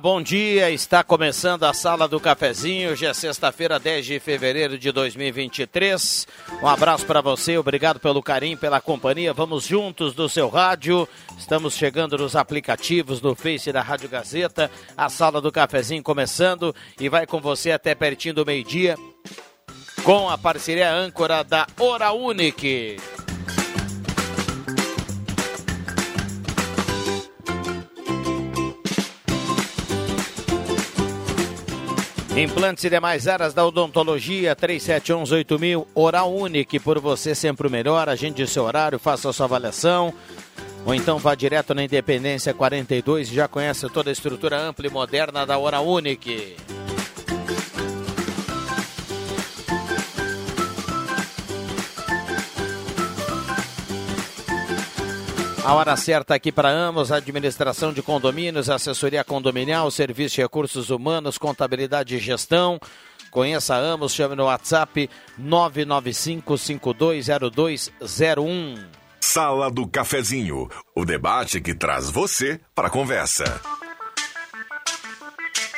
Bom dia. Está começando a Sala do Cafezinho. Hoje é sexta-feira, 10 de fevereiro de 2023. Um abraço para você, obrigado pelo carinho, pela companhia. Vamos juntos do seu rádio. Estamos chegando nos aplicativos do Face da Rádio Gazeta. A Sala do Cafezinho começando e vai com você até pertinho do meio-dia com a parceria âncora da Hora Unique. Implantes e demais áreas da odontologia, 37118000, Oral Unique, por você sempre o melhor. Agende seu horário, faça a sua avaliação. Ou então vá direto na Independência 42 e já conhece toda a estrutura ampla e moderna da Oral Unique. A hora certa aqui para Amos, administração de condomínios, assessoria condominial, serviço de recursos humanos, contabilidade e gestão. Conheça a Amos, chame no WhatsApp 995520201. Sala do Cafezinho, o debate que traz você para a conversa.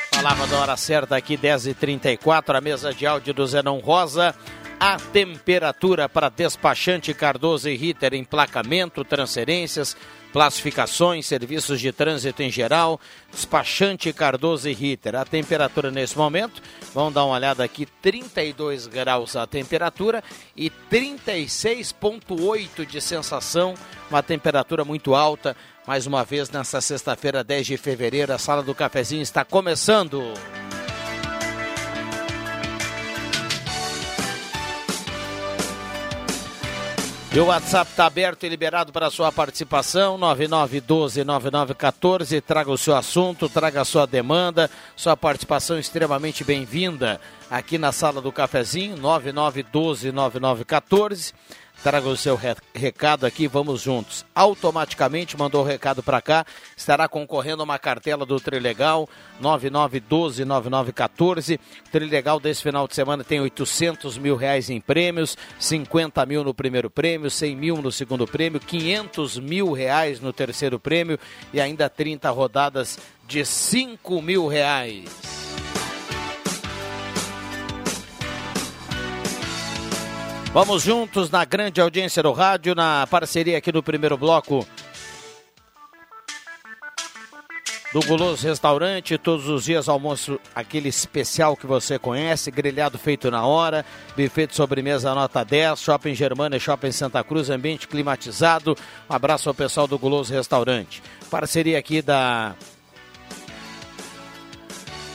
Palavra da hora certa aqui, 10h34, a mesa de áudio do Zenão Rosa a temperatura para despachante Cardoso e Ritter, emplacamento, transferências, classificações, serviços de trânsito em geral, despachante Cardoso e Ritter. A temperatura nesse momento, vamos dar uma olhada aqui, 32 graus a temperatura e 36,8 de sensação, uma temperatura muito alta. Mais uma vez, nessa sexta-feira, 10 de fevereiro, a sala do cafezinho está começando. E o WhatsApp está aberto e liberado para a sua participação, 9912-9914. Traga o seu assunto, traga a sua demanda, sua participação extremamente bem-vinda aqui na sala do cafezinho, 9912-9914. Traga o seu recado aqui, vamos juntos. Automaticamente mandou o recado para cá, estará concorrendo a uma cartela do Trilegal 9912-9914. Trilegal desse final de semana tem 800 mil reais em prêmios, 50 mil no primeiro prêmio, 100 mil no segundo prêmio, 500 mil reais no terceiro prêmio e ainda 30 rodadas de 5 mil reais. Vamos juntos na grande audiência do rádio, na parceria aqui do primeiro bloco. do Guloso Restaurante, todos os dias almoço aquele especial que você conhece, grelhado feito na hora, buffet de sobremesa nota 10, Shopping Germana e Shopping Santa Cruz, ambiente climatizado. Um abraço ao pessoal do Guloso Restaurante. Parceria aqui da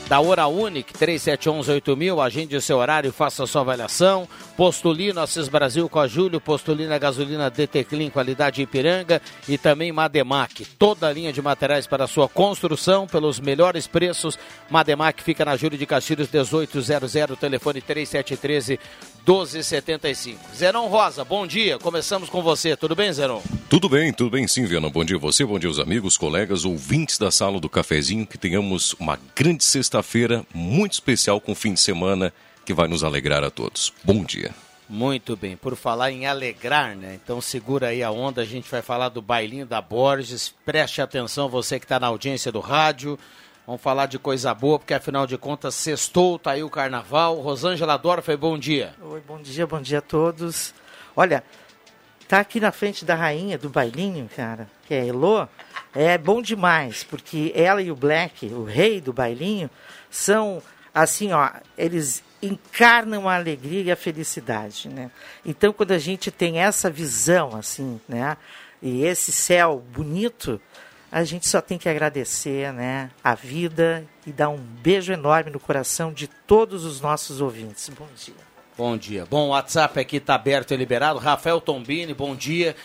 da Hora Unic 37118000, agende o seu horário, faça a sua avaliação. Postulino Assis Brasil com a Júlio, Postulina Gasolina DT Clean, qualidade Ipiranga e também Mademac. Toda a linha de materiais para sua construção pelos melhores preços. Mademac fica na Júlio de Castilhos 1800, telefone 3713 1275. Zeron Rosa, bom dia. Começamos com você. Tudo bem, Zeron? Tudo bem, tudo bem sim, Viana. Bom dia a você, bom dia aos amigos, colegas, ouvintes da sala do cafezinho. Que tenhamos uma grande sexta-feira muito especial com o fim de semana que vai nos alegrar a todos. Bom dia. Muito bem, por falar em alegrar, né? Então segura aí a onda, a gente vai falar do bailinho da Borges. Preste atenção, você que está na audiência do rádio. Vamos falar de coisa boa, porque afinal de contas, sextou, tá aí o carnaval. Rosângela Dorfa, bom dia. Oi, bom dia, bom dia a todos. Olha, tá aqui na frente da rainha do bailinho, cara, que é Elô, é bom demais, porque ela e o Black, o rei do bailinho, são assim, ó, eles encarnam a alegria e a felicidade, né? Então, quando a gente tem essa visão, assim, né, e esse céu bonito, a gente só tem que agradecer né, a vida e dar um beijo enorme no coração de todos os nossos ouvintes. Bom dia. Bom dia. Bom, o WhatsApp aqui está aberto e liberado. Rafael Tombini, bom dia.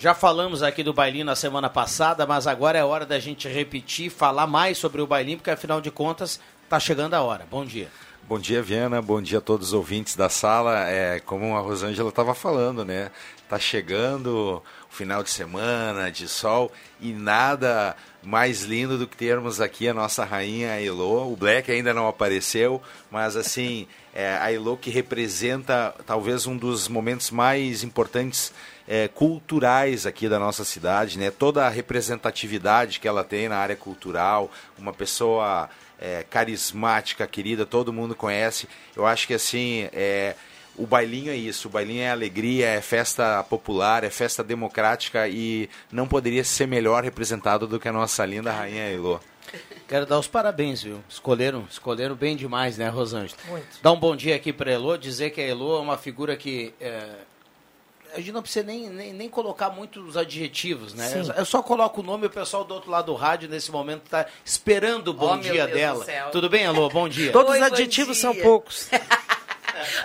Já falamos aqui do bailinho na semana passada, mas agora é hora da gente repetir, falar mais sobre o bailinho, porque afinal de contas está chegando a hora. Bom dia. Bom dia, Viana. Bom dia a todos os ouvintes da sala. É, como a Rosângela estava falando, né? Tá chegando o final de semana, de sol, e nada mais lindo do que termos aqui a nossa rainha Elo. O Black ainda não apareceu, mas assim, é, a Elo que representa talvez um dos momentos mais importantes é, culturais aqui da nossa cidade, né? Toda a representatividade que ela tem na área cultural, uma pessoa é, carismática, querida, todo mundo conhece. Eu acho que assim, é, o bailinho é isso, o bailinho é alegria, é festa popular, é festa democrática e não poderia ser melhor representado do que a nossa linda rainha Elô. Quero dar os parabéns, viu? Escolheram, escolheram bem demais, né, Rosângela? Muito. Dar um bom dia aqui para Elô, dizer que a Elô é uma figura que é, a gente não precisa nem, nem, nem, colocar muitos adjetivos, né? Sim. Eu só coloco o nome e o pessoal do outro lado do rádio nesse momento está esperando o bom oh, dia dela. Tudo bem, Alô? Bom dia. Todos os adjetivos são poucos.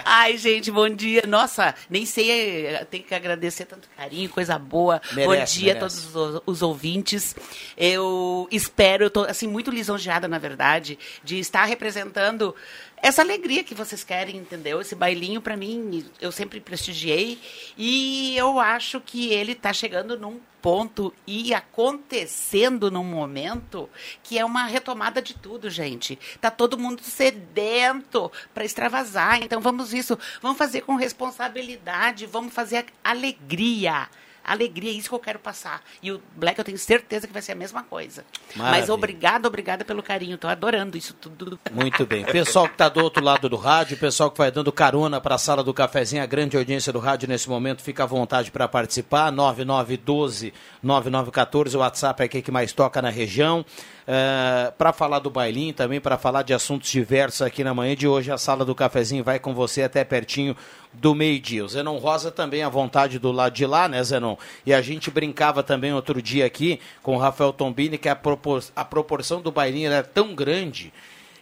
Ai, gente, bom dia. Nossa, nem sei, eh, tem que agradecer tanto carinho, coisa boa. Merece, bom dia merece. a todos os, os, ouvintes. Eu espero, eu tô assim muito lisonjeada, na verdade, de estar representando essa alegria que vocês querem, entendeu? Esse bailinho, para mim, eu sempre prestigiei e eu acho que ele está chegando num ponto e acontecendo num momento que é uma retomada de tudo, gente. Tá todo mundo sedento para extravasar. Então vamos isso, vamos fazer com responsabilidade, vamos fazer alegria alegria, é isso que eu quero passar. E o Black eu tenho certeza que vai ser a mesma coisa. Maravilha. Mas obrigada, obrigada pelo carinho. Tô adorando isso tudo. Muito bem. Pessoal que está do outro lado do rádio, pessoal que vai dando carona para a sala do cafezinho, a grande audiência do rádio nesse momento, fica à vontade para participar. 9912 9914, o WhatsApp é aqui que mais toca na região. Uh, para falar do bailinho, também para falar de assuntos diversos aqui na manhã de hoje. A sala do cafezinho vai com você até pertinho do meio-dia. O Zenon Rosa também à vontade do lado de lá, né, Zenon? E a gente brincava também outro dia aqui com o Rafael Tombini que a, propor a proporção do bailinho era tão grande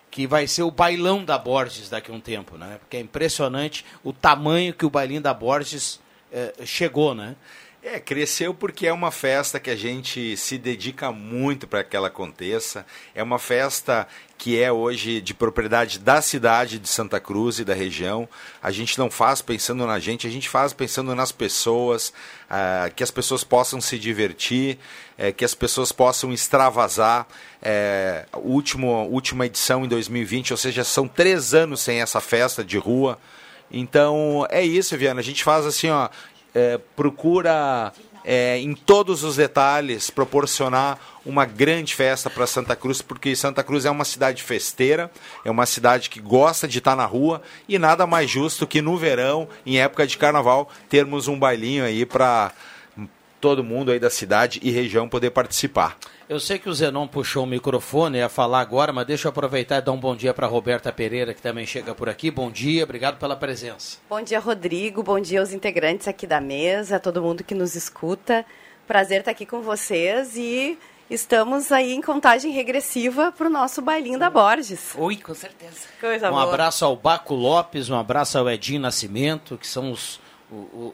que vai ser o bailão da Borges daqui a um tempo, né? Porque é impressionante o tamanho que o bailinho da Borges eh, chegou, né? É, cresceu porque é uma festa que a gente se dedica muito para que ela aconteça. É uma festa que é hoje de propriedade da cidade de Santa Cruz e da região. A gente não faz pensando na gente, a gente faz pensando nas pessoas, uh, que as pessoas possam se divertir, uh, que as pessoas possam extravasar. Uh, último, última edição em 2020, ou seja, são três anos sem essa festa de rua. Então é isso, Viana. A gente faz assim, ó, é, procura é, em todos os detalhes proporcionar uma grande festa para Santa Cruz, porque Santa Cruz é uma cidade festeira, é uma cidade que gosta de estar na rua e nada mais justo que no verão, em época de carnaval, termos um bailinho aí para todo mundo aí da cidade e região poder participar. Eu sei que o Zenon puxou o microfone, ia falar agora, mas deixa eu aproveitar e dar um bom dia para Roberta Pereira, que também chega por aqui. Bom dia, obrigado pela presença. Bom dia, Rodrigo. Bom dia aos integrantes aqui da mesa, todo mundo que nos escuta. Prazer estar aqui com vocês e estamos aí em contagem regressiva para o nosso bailinho da Borges. Ui, com certeza. Coisa um boa. abraço ao Baco Lopes, um abraço ao Edinho Nascimento, que são os,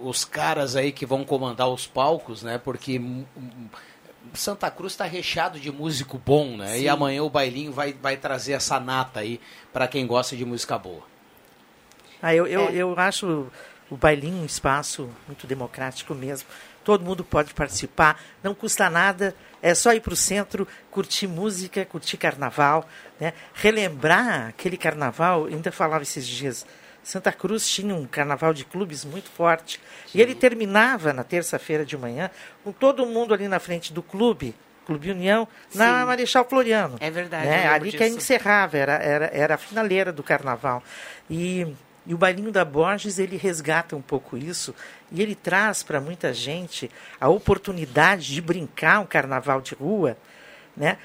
os, caras aí que vão comandar os palcos, né? Porque Santa Cruz está recheado de músico bom, né? Sim. E amanhã o bailinho vai, vai trazer essa nata aí para quem gosta de música boa. Ah, eu, eu, É. eu acho o bailinho um espaço muito democrático mesmo. Todo mundo pode participar, não custa nada, é só ir para o centro, curtir música, curtir carnaval, né? relembrar aquele carnaval. Eu ainda falava esses dias, Santa Cruz tinha um carnaval de clubes muito forte. E ele terminava na terça-feira de manhã com todo mundo ali na frente do clube, Clube União, na Sim. Marechal Floriano. É verdade, Né? Ali que disso. encerrava, era, era, era a finaleira do carnaval. E, e o Bailinho da Borges, ele resgata um pouco isso e ele traz para muita gente a oportunidade de brincar um carnaval de rua. Né?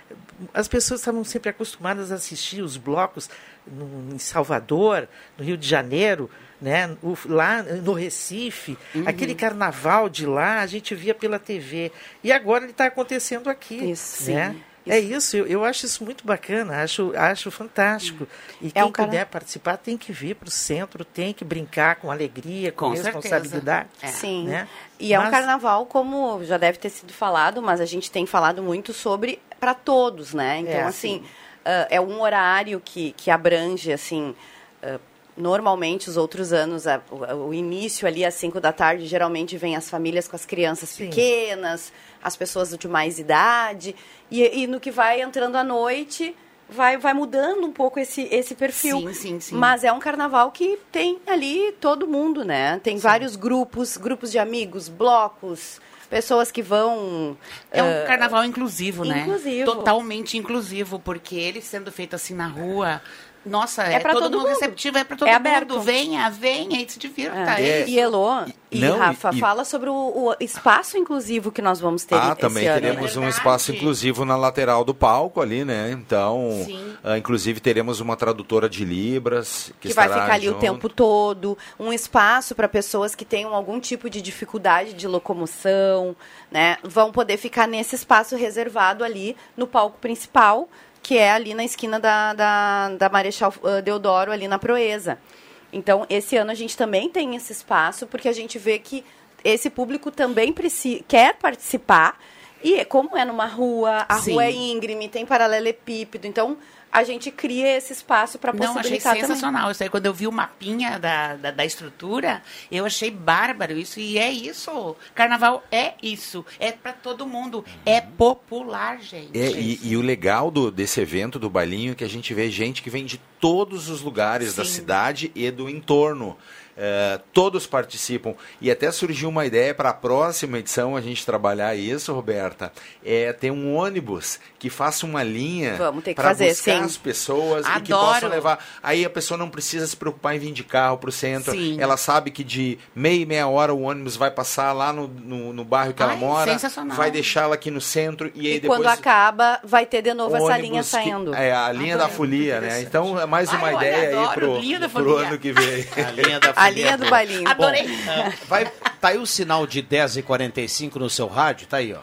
As pessoas estavam sempre acostumadas a assistir os blocos no, em Salvador, no Rio de Janeiro, né? O- lá no Recife, aquele carnaval de lá a gente via pela TV. E agora ele está acontecendo aqui. Isso, né? sim. É isso, eu, eu acho isso muito bacana, acho, acho fantástico. E É quem um cara- puder participar tem que vir para o centro, tem que brincar com alegria, com, Com certeza. responsabilidade. É. Sim. né? E é um Mas- carnaval, como já deve ter sido falado, mas a gente tem falado muito sobre para todos, né? Então, É, assim, ah, é um horário que, que abrange, assim, ah, normalmente os outros anos, a- o, o início ali às 5 da tarde, geralmente vem as famílias com as crianças Sim. pequenas, as pessoas de mais idade, e, e no que vai entrando à noite... Vai, vai mudando um pouco esse, esse perfil. Sim, sim, sim. Mas é um carnaval que tem ali todo mundo, né? Tem vários grupos, grupos de amigos, blocos, pessoas que vão. É um eh, carnaval inclusivo, né? inclusivo. Totalmente inclusivo, porque ele sendo feito assim na rua, nossa, É é, pra todo, todo mundo receptivo, é pra todo É mundo. aberto. Venha, venha e se divirta. É. É. E Elô e, não, Rafa, e- fala sobre o, o espaço inclusivo que nós vamos ter Ah, esse também ano, teremos né? um espaço inclusivo na lateral do palco ali, né? Então, ah, inclusive teremos uma tradutora de libras que, que vai ficar ali o junto. tempo todo, um espaço para pessoas que tenham algum tipo de dificuldade de locomoção, né? Vão poder ficar nesse espaço reservado ali no palco principal, que é ali na esquina da, da, da Marechal ah, Deodoro, ali na Proeza. Então, esse ano a gente também tem esse espaço, porque a gente vê que esse público também quer participar. E como é numa rua, a Sim. rua é íngreme, tem paralelepípedo, então a gente cria esse espaço para Não, achei possibilitar também. sensacional. Isso aí, quando eu vi o mapinha da, da, da estrutura, eu achei bárbaro isso. E é isso. Carnaval é isso. É pra todo mundo. É popular, gente. É, e, e o legal do, desse evento do bailinho é que a gente vê gente que vem de todos os lugares da Sim. cidade e do entorno. É, todos participam. E até surgiu uma ideia para a próxima edição a gente trabalhar isso, Roberta. É ter um ônibus que faça uma linha para buscar sim. as pessoas e que Adoro. possam levar. Aí a pessoa não precisa se preocupar em vir de carro para o centro. Sim. Ela sabe que de meia e meia hora o ônibus vai passar lá no, no, no bairro que ela Ai, mora, sensacional. vai deixá-la aqui no centro e aí E depois quando acaba, vai ter de novo essa linha que- saindo. é a linha da folia, né? Então é mais Ai, uma olha, ideia aí adoro, pro, linha da pro folia. ano que vem. A linha da A linha do bailinho. Adorei. Ah, Vai, tá aí o sinal de 10h45 no seu rádio, tá aí, ó.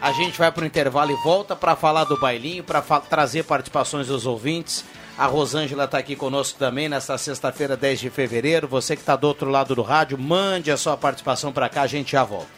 A gente vai pro intervalo e volta para falar do bailinho, para trazer participações dos ouvintes. A Rosângela está aqui conosco também nesta sexta-feira, 10 de fevereiro. Você que está do outro lado do rádio, mande a sua participação para cá, a gente já volta.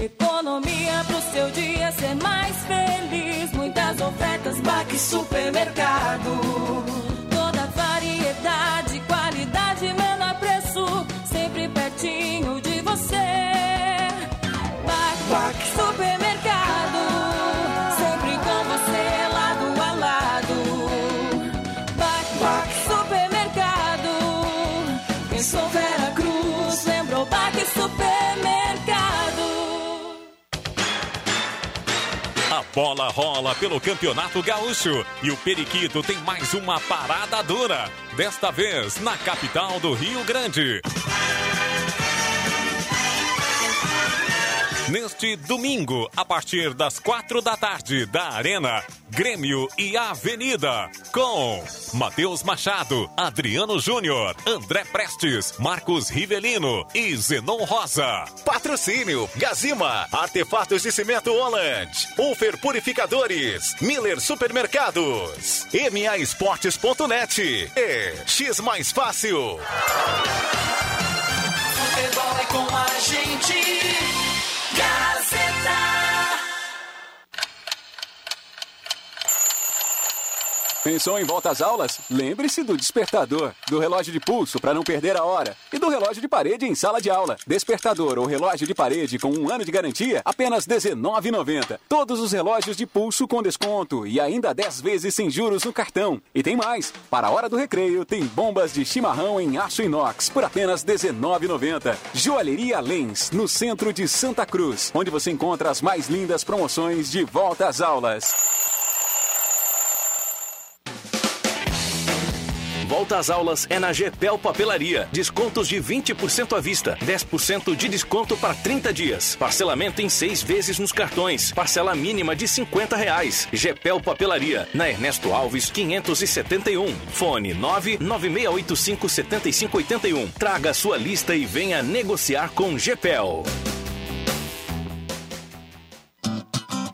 Economia pro seu dia ser mais feliz. Muitas ofertas, Baque Supermercado. Bola rola pelo Campeonato Gaúcho e o Periquito tem mais uma parada dura. Desta vez na capital do Rio Grande. Neste domingo, a partir das quatro da tarde, da Arena, Grêmio e Avenida, com Matheus Machado, Adriano Júnior, André Prestes, Marcos Rivelino e Zenon Rosa. Patrocínio Gazima, Artefatos de Cimento Holland, Ufer Purificadores, Miller Supermercados, MA Esportes.net e X Mais Fácil. Futebol é com a gente. Pensou em volta às aulas? Lembre-se do despertador, do relógio de pulso para não perder a hora e do relógio de parede em sala de aula. Despertador ou relógio de parede com um ano de garantia, apenas R$19,90. Todos os relógios de pulso com desconto e ainda 10 vezes sem juros no cartão. E tem mais, para a hora do recreio tem bombas de chimarrão em aço inox por apenas R$19,90. Joalheria Lens, no centro de Santa Cruz, onde você encontra as mais lindas promoções de volta às aulas. Volta às aulas é na Gepel Papelaria. Descontos de 20% à vista, 10% de desconto para 30 dias. Parcelamento em seis vezes nos cartões. Parcela mínima de 50 reais. Gepel Papelaria, na Ernesto Alves 571. Fone 99685 7581. Traga sua lista e venha negociar com Gepel.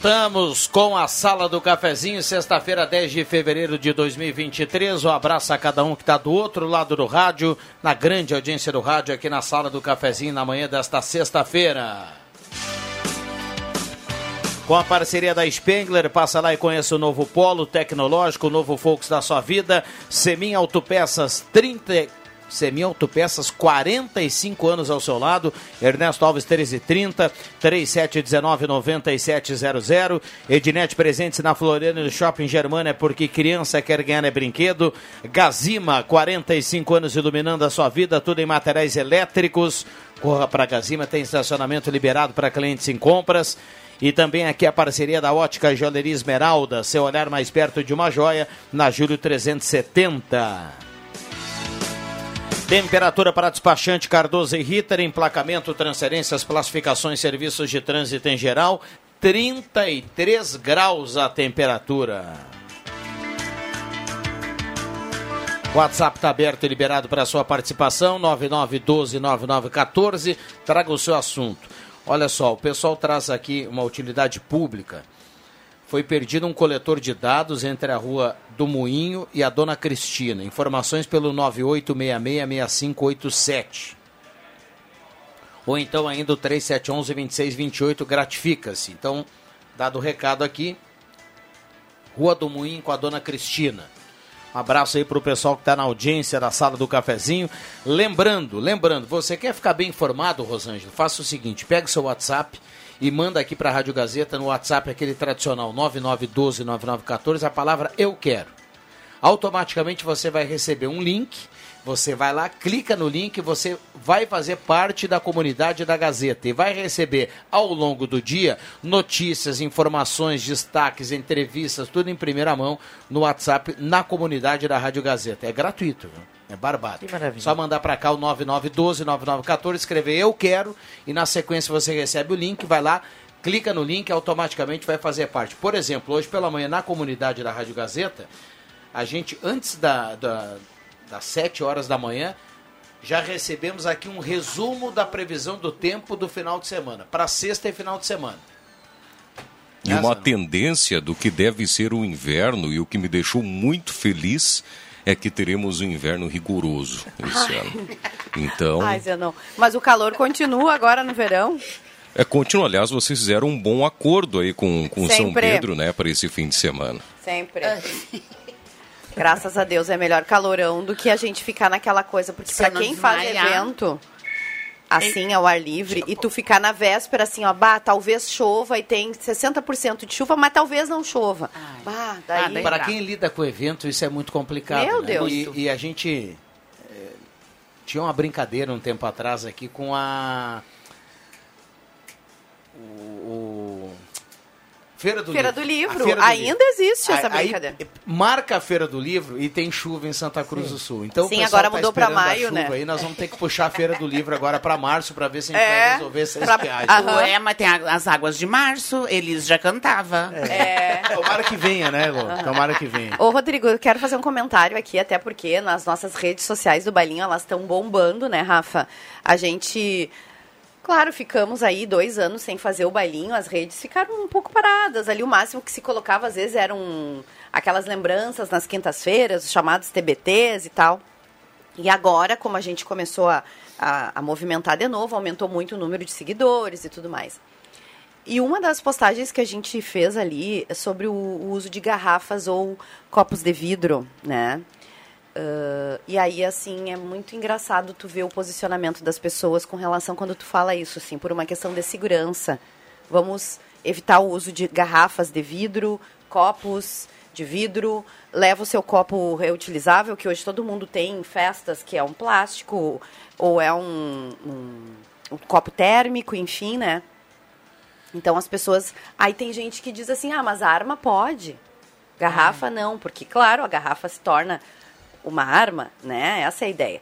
Voltamos com a Sala do Cafezinho, sexta-feira, 10 de fevereiro de 2023. Um abraço a cada um que está do outro lado do rádio, na grande audiência do rádio, aqui na Sala do Cafezinho, na manhã desta sexta-feira. Com a parceria da Spengler, passa lá e conheça o novo polo tecnológico, o novo Focus da sua vida. Semin Autopeças, 30, Semi Autopeças, 45 anos ao seu lado. Ernesto Alves 1330 3719 9700. Ednet presentes na Floriana do Shopping Germana é porque criança quer ganhar é brinquedo. Gazima, 45 anos iluminando a sua vida, tudo em materiais elétricos. Corra para Gazima, tem estacionamento liberado para clientes em compras. E também aqui a parceria da Ótica Joalheria Esmeralda, seu olhar mais perto de uma joia, na Júlio 370. Temperatura para despachante Cardoso e Ritter, emplacamento, transferências, classificações, serviços de trânsito em geral, 33 graus a temperatura. WhatsApp está aberto e liberado para sua participação, 99129914. Traga o seu assunto. Olha só, o pessoal traz aqui uma utilidade pública. Foi perdido um coletor de dados entre a rua do Moinho e a Dona Cristina. Informações pelo 98666587. Ou então ainda o 3711-2628 gratifica-se. Então, dado o recado aqui, Rua do Moinho com a Dona Cristina. Um abraço aí pro pessoal que está na audiência da sala do cafezinho. Lembrando, lembrando, você quer ficar bem informado, Rosângela? Faça o seguinte, pega o seu WhatsApp e manda aqui para a Rádio Gazeta no WhatsApp aquele tradicional 99129914 a palavra eu quero. Automaticamente você vai receber um link você vai lá, clica no link, você vai fazer parte da comunidade da Gazeta e vai receber ao longo do dia notícias, informações, destaques, entrevistas, tudo em primeira mão no WhatsApp na comunidade da Rádio Gazeta. É gratuito, viu? É barbado. Que maravilha. Só mandar para cá o 9912-9914, escrever eu quero e na sequência você recebe o link, vai lá, clica no link automaticamente vai fazer parte. Por exemplo, hoje pela manhã na comunidade da Rádio Gazeta, a gente, antes da, da das 7 horas da manhã, já recebemos aqui um resumo da previsão do tempo do final de semana, para sexta e final de semana. E uma tendência do que deve ser o inverno, e o que me deixou muito feliz é que teremos um inverno rigoroso esse ano. Então, Ai. Mas o calor continua agora no verão? é contínuo. Aliás, vocês fizeram um bom acordo aí com, com São. Pedro, né, para esse fim de semana. Sempre. Graças a Deus é melhor calorão do que a gente ficar naquela coisa. Porque não quem faz desmaiar. evento, assim, ao ar livre, e tu ficar na véspera, assim, ó, bah, talvez chova e tem 60% de chuva, mas talvez não chova. Bah, daí... Para quem lida com evento, isso é muito complicado. Meu né? Deus. E, e a gente eh, tinha uma brincadeira um tempo atrás aqui com a. O. o- Feira do Feira Livro. do Livro. Feira do Ainda existe essa Aí- brincadeira. Aí, marca a Feira do Livro e tem chuva em Santa Cruz do Sul. Então, o Sim, pessoal agora tá mudou pra esperando a maio, chuva né? Aí nós vamos ter que puxar a Feira do Livro agora para março para ver se a gente É, vai resolver essas pra-. Aham. É, mas tem as águas de março, eles já cantava. É. Tomara que venha, né, Elô? Tomara que venha. Ô, Rodrigo, eu quero fazer um comentário aqui, até porque nas nossas redes sociais do Bailinho elas estão bombando, né, Rafa? A gente. Claro, ficamos aí dois anos sem fazer o bailinho, as redes ficaram um pouco paradas. Ali o máximo que se colocava às vezes eram aquelas lembranças nas quintas-feiras, os chamados TBTs e tal. E agora, como a gente começou a, a, a movimentar de novo, aumentou muito o número de seguidores e tudo mais. E uma das postagens que a gente fez ali é sobre o, o uso de garrafas ou copos de vidro, né? Ah, e aí, assim, é muito engraçado tu ver o posicionamento das pessoas com relação quando tu fala isso, assim, por uma questão de segurança. Vamos evitar o uso de garrafas de vidro, copos de vidro, leva o seu copo reutilizável, que hoje todo mundo tem em festas, que é um plástico, ou é um, um, um copo térmico, enfim, né? Então as pessoas. Aí tem gente que diz assim: ah, mas a arma pode. Garrafa não, porque, claro, a garrafa se torna uma arma, né? Essa é a ideia.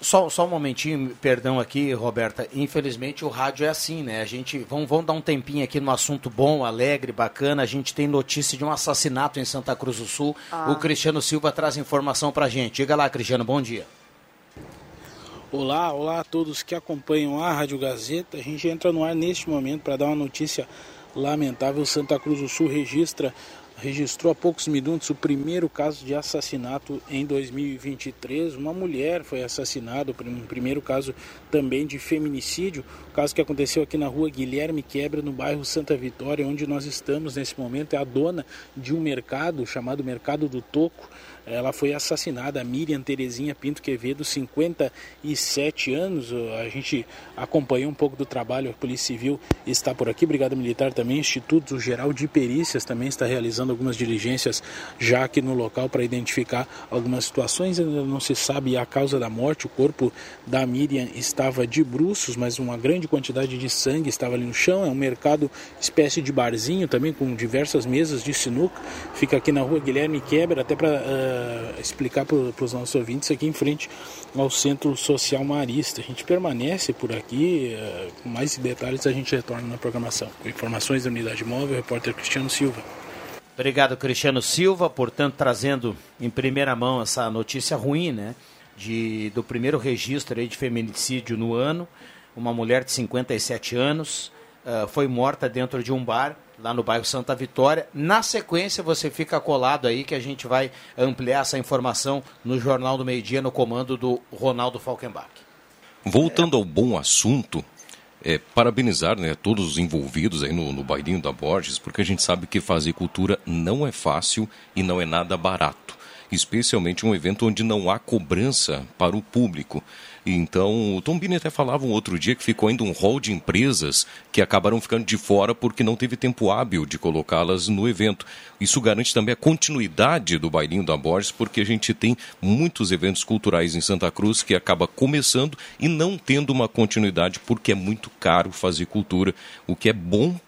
Só, só um momentinho, perdão aqui, Roberta. Infelizmente o rádio é assim, né? A gente. Vamos, vamos dar um tempinho aqui no assunto bom, alegre, bacana. A gente tem notícia de um assassinato em Santa Cruz do Sul. Ah. O Cristiano Silva traz informação pra gente. Diga lá, Cristiano, bom dia. Olá, olá a todos que acompanham a Rádio Gazeta. A gente entra no ar neste momento para dar uma notícia lamentável. Santa Cruz do Sul registra registrou há poucos minutos o primeiro caso de assassinato em 2023. Uma mulher foi assassinada, um primeiro caso também de feminicídio, o caso que aconteceu aqui na rua Guilherme Quebra, no bairro Santa Vitória, onde nós estamos nesse momento. É a dona de um mercado chamado Mercado do Toco. Ela foi assassinada, a Miriam Terezinha Pinto Quevedo, 57 anos. A gente acompanhou um pouco do trabalho, a Polícia Civil está por aqui, Brigada Militar também, Instituto Geral de Perícias também está realizando algumas diligências já aqui no local para identificar algumas situações. Ainda não se sabe a causa da morte, o corpo da Miriam estava de bruços, mas uma grande quantidade de sangue estava ali no chão. É um mercado, espécie de barzinho também, com diversas mesas de sinuca. Fica aqui na rua Guilherme Quebra, até para uh, explicar para os nossos ouvintes aqui em frente ao Centro Social Marista. A gente permanece por aqui, uh, com mais detalhes a gente retorna na programação. Com informações da Unidade Móvel, repórter Cristiano Silva. Obrigado, Cristiano Silva, portanto, trazendo em primeira mão essa notícia ruim, né? De, do primeiro registro de feminicídio no ano. Uma mulher de 57 anos uh, foi morta dentro de um bar lá no bairro Santa Vitória. Na sequência, você fica colado aí que a gente vai ampliar essa informação no Jornal do Meio Dia, no comando do Ronaldo Falkenbach. Voltando ao bom assunto, é, parabenizar né, todos os envolvidos aí no, no bailinho da Borges, porque a gente sabe que fazer cultura não é fácil e não é nada barato. especialmente um evento onde não há cobrança para o público. Então, o Tom Bini até falava um outro dia que ficou ainda um rol de empresas que acabaram ficando de fora porque não teve tempo hábil de colocá-las no evento. Isso garante também a continuidade do Bailinho da Borges, porque a gente tem muitos eventos culturais em Santa Cruz que acaba começando e não tendo uma continuidade porque é muito caro fazer cultura. O que é bom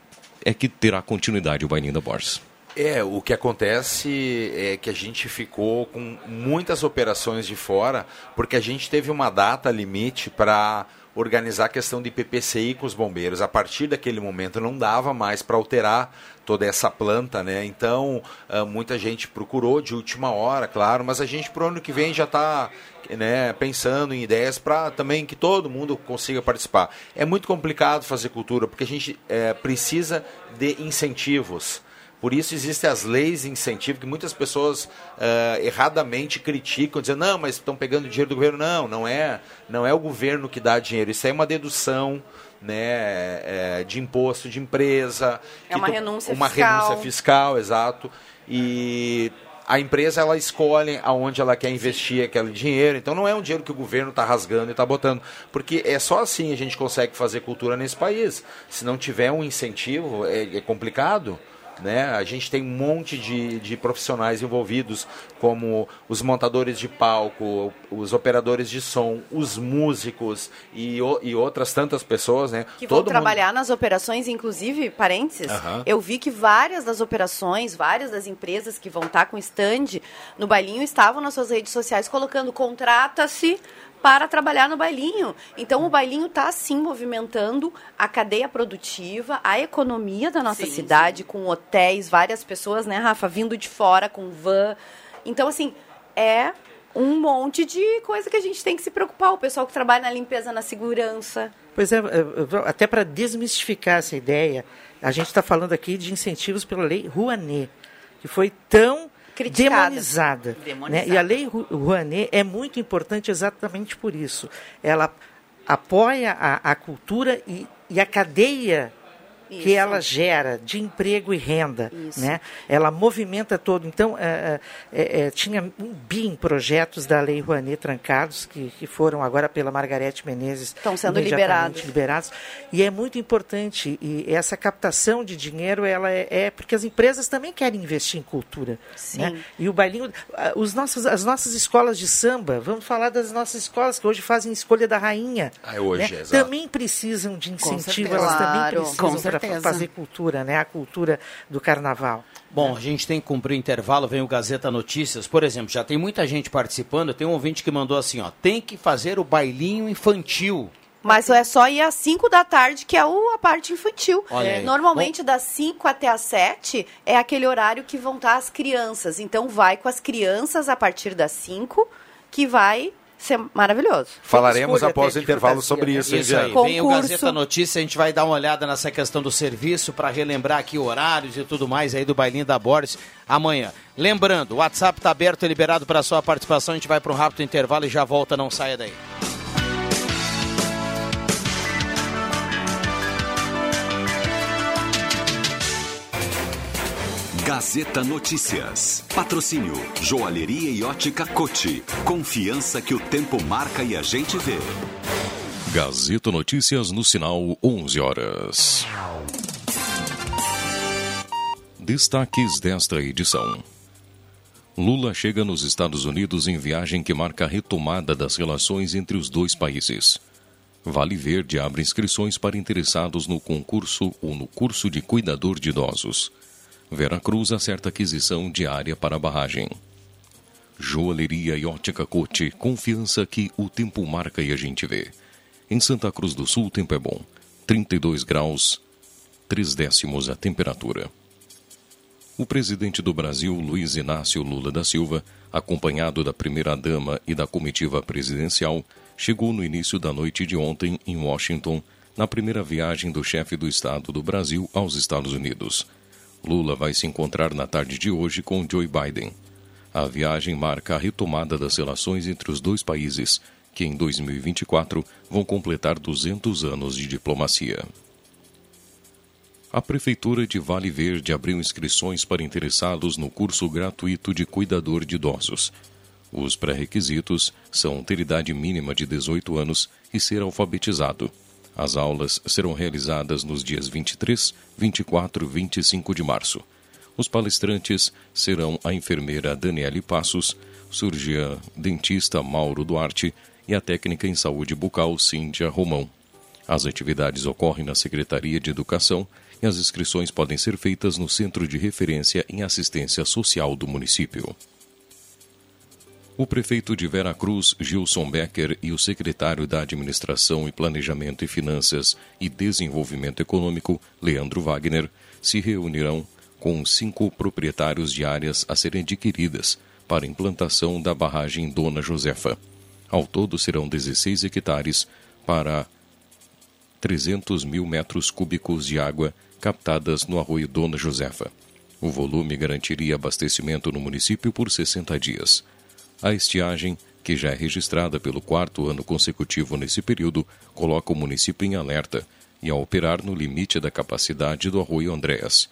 é que terá continuidade o Bailinho da Borges. É, o que acontece é que a gente ficou com muitas operações de fora, porque a gente teve uma data limite para organizar a questão de PPCI com os bombeiros. A partir daquele momento não dava mais para alterar toda essa planta, né? Então, ah, muita gente procurou de última hora, claro, mas a gente para o ano que vem já está né, pensando em ideias para também que todo mundo consiga participar. É muito complicado fazer cultura, porque a gente é, precisa de incentivos. Por isso existem as leis de incentivo que muitas pessoas uh, erradamente criticam, dizendo, não, mas estão pegando dinheiro do governo. Não, não é, não é o governo que dá dinheiro. Isso é uma dedução né, é, de imposto de empresa. É uma renúncia uma fiscal. renúncia fiscal, exato. E a empresa ela escolhe aonde ela quer investir aquele dinheiro. Então não é um dinheiro que o governo está rasgando e está botando, porque é só assim a gente consegue fazer cultura nesse país. Se não tiver um incentivo, é, é complicado. Né? A gente tem um monte de, de profissionais envolvidos, como os montadores de palco, os operadores de som, os músicos e, o, e outras tantas pessoas. Né? Que Todo vão trabalhar nas operações, inclusive, parênteses, eu vi que várias das operações, várias das empresas que vão estar com stand no bailinho estavam nas suas redes sociais colocando contrata-se para trabalhar no bailinho. Então o bailinho está sim movimentando a cadeia produtiva, a economia da nossa cidade, com hotéis, várias pessoas, né, Rafa, vindo de fora com van. Então, assim, é um monte de coisa que a gente tem que se preocupar. O pessoal que trabalha na limpeza, na segurança. Pois é, até para desmistificar essa ideia, a gente está falando aqui de incentivos pela lei Rouanet, que foi tão Criticada. demonizada. Demonizada. né? E a lei Rouanet é muito importante exatamente por isso. Ela apoia a, a cultura e, e a cadeia que Isso. ela gera de emprego e renda, Isso. né? Ela movimenta todo. Então, é, é, é, tinha um bi em projetos da Lei Rouanet trancados, que, que foram agora pela Margarete Menezes Estão sendo imediatamente liberados. liberados. E é muito importante. E essa captação de dinheiro, ela é, é porque as empresas também querem investir em cultura. Sim. Né? E o bailinho, ah, os nossos, as nossas escolas de samba, vamos falar das nossas escolas que hoje fazem escolha da rainha. Ah, hoje, né? Também precisam de incentivo, elas também precisam para. Fazer cultura, né? A cultura do carnaval. Bom, a gente tem que cumprir o intervalo, vem o Gazeta Notícias. Por exemplo, já tem muita gente participando. Tem um ouvinte que mandou assim, ó, tem que fazer o bailinho infantil. Mas é só ir às 5 da tarde, que é a parte infantil. É. Normalmente, das 5 até as 7 é aquele horário que vão estar as crianças. Então, vai com as crianças a partir das 5, que vai ser maravilhoso. Falaremos escolha após o intervalo sobre isso, Isso aí, Viana? vem o Concurso. Gazeta Notícia, a gente vai dar uma olhada nessa questão do serviço para relembrar aqui horários e tudo mais aí do Bailinho da Boris amanhã. Lembrando, o WhatsApp está aberto e liberado para sua participação, a gente vai para um rápido intervalo e já volta, não saia daí. Gazeta Notícias. Patrocínio Joalheria e Ótica Cote. Confiança que o tempo marca e a gente vê. Gazeta Notícias no sinal 11 horas. Destaques desta edição. Lula chega nos Estados Unidos em viagem que marca a retomada das relações entre os dois países. Vale Verde abre inscrições para interessados no concurso ou no curso de cuidador de idosos. Veracruz acerta aquisição de área para barragem. Joalheria e ótica Cote, confiança que o tempo marca e a gente vê. Em Santa Cruz do Sul, o tempo é bom. 32 graus, 3 décimos a temperatura. O presidente do Brasil, Luiz Inácio Lula da Silva, acompanhado da primeira-dama e da comitiva presidencial, chegou no início da noite de ontem em Washington, na primeira viagem do chefe do Estado do Brasil aos Estados Unidos. Lula vai se encontrar na tarde de hoje com Joe Biden. A viagem marca a retomada das relações entre os dois países, que em 2024 vão completar 200 anos de diplomacia. A Prefeitura de Vale Verde abriu inscrições para interessados no curso gratuito de cuidador de idosos. Os pré-requisitos são ter idade mínima de 18 anos e ser alfabetizado. As aulas serão realizadas nos dias 23, 24 e 25 de março. Os palestrantes serão a enfermeira Daniele Passos, cirurgiã dentista Mauro Duarte e a técnica em saúde bucal Cíntia Romão. As atividades ocorrem na Secretaria de Educação e as inscrições podem ser feitas no Centro de Referência em Assistência Social do município. O prefeito de Vera Cruz, Gilson Becker, e o secretário da Administração e Planejamento e Finanças e Desenvolvimento Econômico, Leandro Wagner, se reunirão com cinco proprietários de áreas a serem adquiridas para implantação da barragem Dona Josefa. Ao todo serão 16 hectares para 300 mil metros cúbicos de água captadas no arroio Dona Josefa. O volume garantiria abastecimento no município por 60 dias. A estiagem, que já é registrada pelo quarto ano consecutivo nesse período, coloca o município em alerta e a operar no limite da capacidade do arroio Andréas.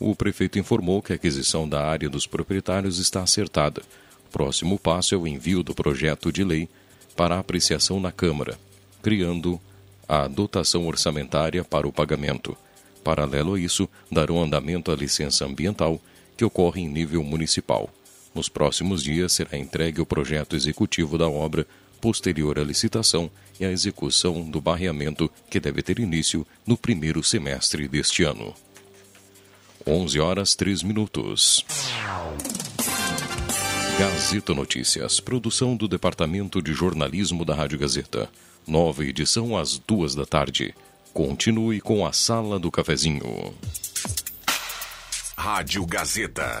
O prefeito informou que a aquisição da área dos proprietários está acertada. O próximo passo é o envio do projeto de lei para apreciação na Câmara, criando a dotação orçamentária para o pagamento. Paralelo a isso, darão andamento à licença ambiental, que ocorre em nível municipal. Nos próximos dias será entregue o projeto executivo da obra, posterior à licitação e à execução do barreamento, que deve ter início no primeiro semestre deste ano. 11 horas 3 minutos. Gazeta Notícias, produção do Departamento de Jornalismo da Rádio Gazeta. Nova edição às duas da tarde. Continue com a Sala do Cafezinho. Rádio Gazeta.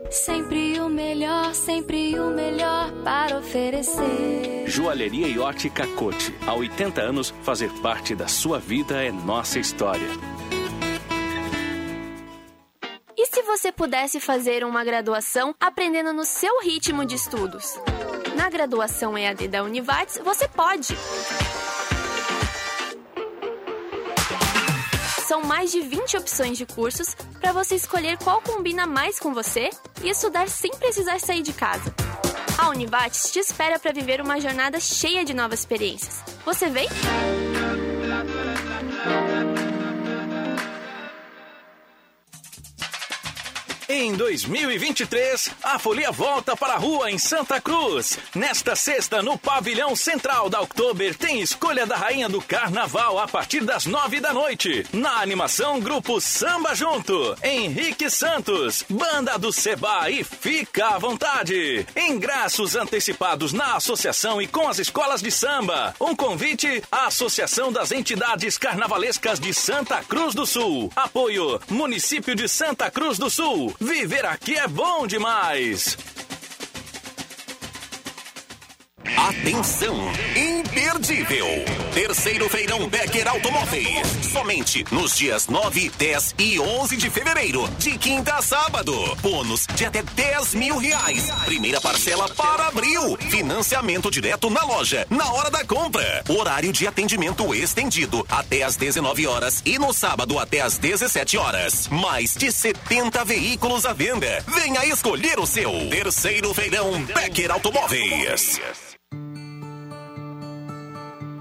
Sempre o melhor, sempre o melhor para oferecer. Joalheria e ótica Cote. Há 80 anos, fazer parte da sua vida é nossa história. E se você pudesse fazer uma graduação aprendendo no seu ritmo de estudos? Na graduação EAD da Univates, você pode! São mais de 20 opções de cursos para você escolher qual combina mais com você e estudar sem precisar sair de casa. A Univates te espera para viver uma jornada cheia de novas experiências. Você vem? Em 2023, a folia volta para a rua em Santa Cruz. Nesta sexta, no pavilhão central da Oktober, tem escolha da rainha do carnaval a partir das nove da noite. Na animação, grupo Samba Junto. Henrique Santos, banda do Seba e fica à vontade. Ingressos antecipados na associação e com as escolas de samba. Um convite à Associação das Entidades Carnavalescas de Santa Cruz do Sul. Apoio Município de Santa Cruz do Sul. Viver aqui é bom demais! Atenção! Imperdível! Terceiro Feirão Becker Automóveis. Somente nos dias 9, 10 e 11 de fevereiro. De quinta a sábado. Bônus de até 10 mil reais. Primeira parcela para abril. Financiamento direto na loja. Na hora da compra. Horário de atendimento estendido. Até às 19 horas. E no sábado até às 17 horas. Mais de 70 veículos à venda. Venha escolher o seu. Terceiro Feirão Becker Automóveis.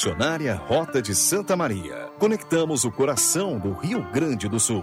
Concessionária Rota de Santa Maria. Conectamos o coração do Rio Grande do Sul.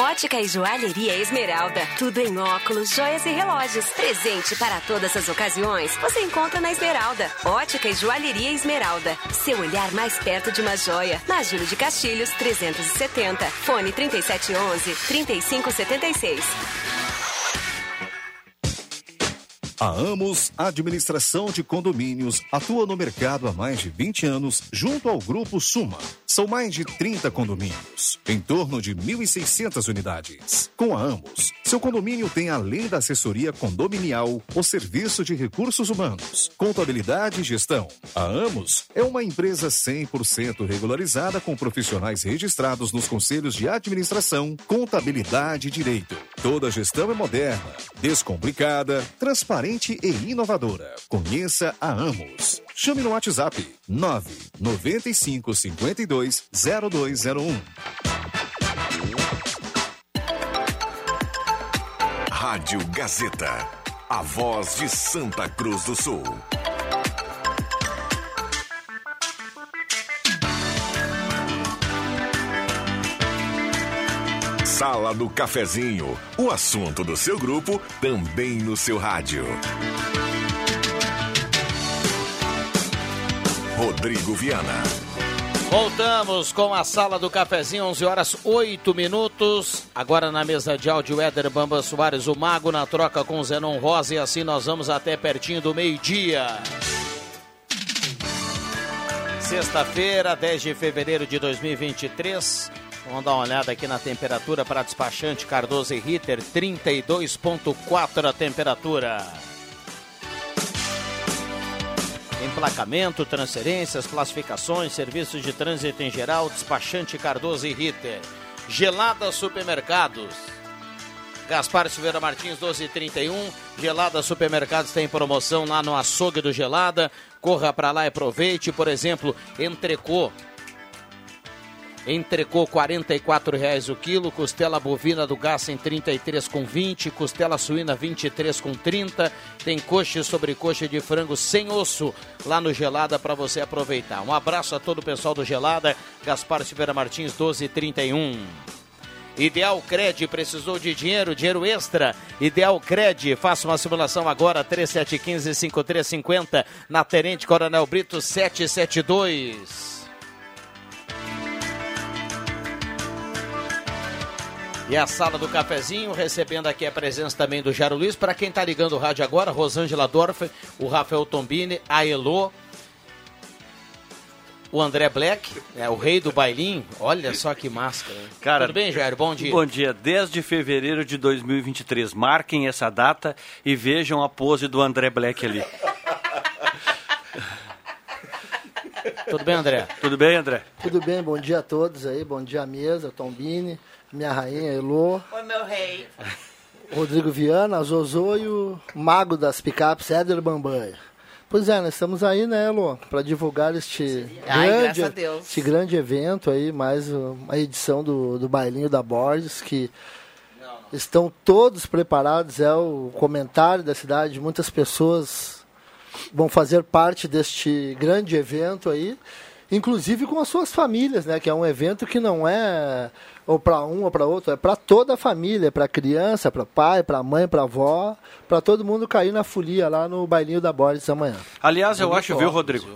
Ótica e Joalheria Esmeralda. Tudo em óculos, joias e relógios. Presente para todas as ocasiões. Você encontra na Esmeralda. Ótica e Joalheria Esmeralda. Seu olhar mais perto de uma joia. Na Júlio de Castilhos, 370. Fone 3711 3576. A Amos Administração de Condomínios atua no mercado há mais de 20 anos junto ao Grupo Suma. São mais de 30 condomínios, em torno de 1.600 unidades. Com a Amos, seu condomínio tem, além da assessoria condominial, o serviço de recursos humanos, contabilidade e gestão. A Amos é uma empresa 100% regularizada com profissionais registrados nos conselhos de administração, contabilidade e direito. Toda a gestão é moderna, descomplicada, transparente e inovadora. Conheça a Amos. Chame no WhatsApp 995 52 0201. Rádio Gazeta. A voz de Santa Cruz do Sul. Sala do Cafezinho. O assunto do seu grupo também no seu rádio. Rodrigo Viana. Voltamos com a sala do cafezinho, 11 horas 8 minutos. Agora na mesa de áudio, Éder Bamba Soares, o Mago, na troca com Zenon Rosa. E assim nós vamos até pertinho do meio-dia. Sexta-feira, 10 de fevereiro de 2023. Vamos dar uma olhada aqui na temperatura para despachante Cardoso e Ritter, 32,4 a temperatura. Emplacamento, transferências, classificações, serviços de trânsito em geral, despachante Cardoso e Ritter. Gelada Supermercados. Gaspar Silveira Martins, 1231. Gelada Supermercados tem promoção lá no açougue do Gelada. Corra para lá e aproveite. Por exemplo, entrecô Entrecô R$ 44,00 o quilo, costela bovina do gás em 33 com 20, costela suína 23 com 30, tem coxa e sobrecoxa de frango sem osso lá no Gelada para você aproveitar. Um abraço a todo o pessoal do Gelada, Gaspar Silveira Martins 1231. Ideal Cred precisou de dinheiro, dinheiro extra. Ideal Cred, faça uma simulação agora, 3715-5350, na Tenente Coronel Brito 772. E a sala do cafezinho, recebendo aqui a presença também do Jairo Luiz. Para quem está ligando o rádio agora, Rosângela Dorf, o Rafael Tombini, a Elô, o André Black, é, o rei do bailinho. Olha só que máscara. Cara, Tudo bem, Jairo? Bom dia. Bom dia. 10 de fevereiro de 2023. Marquem essa data e vejam a pose do André Black ali. Tudo bem, André? Tudo bem, André? Tudo bem, bom dia a todos aí, bom dia à mesa, Tombini, minha rainha Elô. Oi, meu rei. Rodrigo Viana, Zozô e o mago das picapes, Éder Bambanha. Pois é, nós estamos aí, né, Elô, para divulgar este Ai, grande, este grande evento aí, mais uma edição do, do Bailinho da Borges, que estão todos preparados, é o comentário da cidade, muitas pessoas vão fazer parte deste grande evento aí, inclusive com as suas famílias, né? Que é um evento que não é ou para um ou para outro, é para toda a família, para criança, para pai, para mãe, para avó, para todo mundo cair na folia lá no bailinho da Borges amanhã. Aliás, eu Bonito acho, viu, Rodrigo,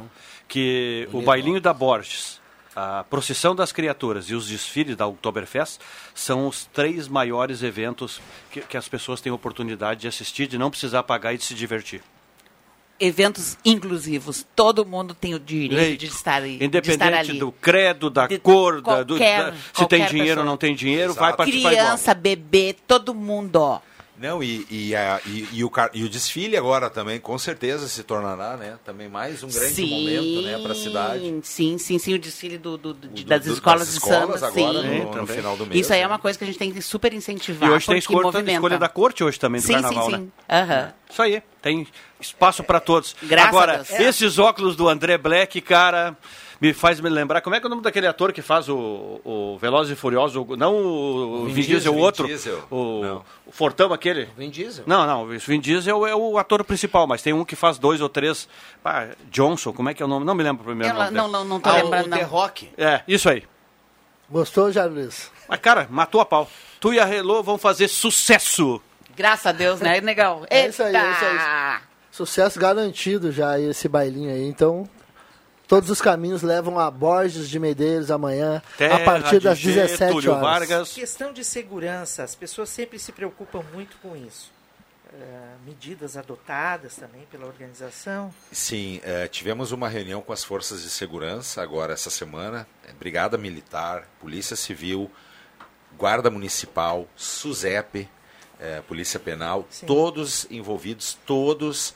que o bailinho da Borges a procissão das criaturas e os desfiles da Oktoberfest são os três maiores eventos que, que as pessoas têm oportunidade de assistir, de não precisar pagar e de se divertir. Eventos inclusivos. Todo mundo tem o direito de estar, de estar Independente ali. do credo, da De cor, da, do, qualquer- da- se qualquer tem dinheiro ou não tem dinheiro, vai participar igual. Criança, bebê, todo mundo, ó. Não, e, e, a- e- e o, e o desfile agora também, com certeza, se tornará, né? Também mais um grande sim, momento, né, para a cidade. Sim, sim, sim, o desfile do, do- de- das do- escolas das de escolas samba, agora sim. no- no final do mês, Isso aí é né? uma coisa que a gente tem que super incentivar, E hoje tem escolha, movimenta. escolha da corte hoje também do Sim, carnaval, sim, né? sim. Aham. Isso aí, tem espaço para todos. Graças a Agora, Deus. esses óculos do André Black, cara, me faz me lembrar. Como é que é o nome daquele ator que faz o, o Velozes e Furiosos? o- Não o, Vin Vin, Diesel, o Vin outro. Diesel. O, o Fortão aquele. Vin Diesel. Não, não, o Vin Diesel é o ator principal, mas tem um que faz dois ou três. Pá, Johnson, como é que é o nome? Não me lembro o primeiro Eu nome. não- dele. não- não tô Ah, lembrando, o não. The Rock. É, isso aí. Gostou, Jair Luiz? Mas, cara, matou a pau. Tu e a Relô vão fazer sucesso. Graças a Deus, né, legal? É isso aí, é isso aí. Sucesso garantido já esse bailinho aí. Então, todos os caminhos levam a Borges de Medeiros amanhã, Terra a partir das de G, 17 Túlio horas. Vargas. Questão de segurança, as pessoas sempre se preocupam muito com isso. Eh, medidas adotadas também pela organização. Sim, eh, tivemos uma reunião com as forças de segurança agora essa semana, eh, Brigada Militar, Polícia Civil, Guarda Municipal, SUSEP, Polícia Penal, todos envolvidos, todos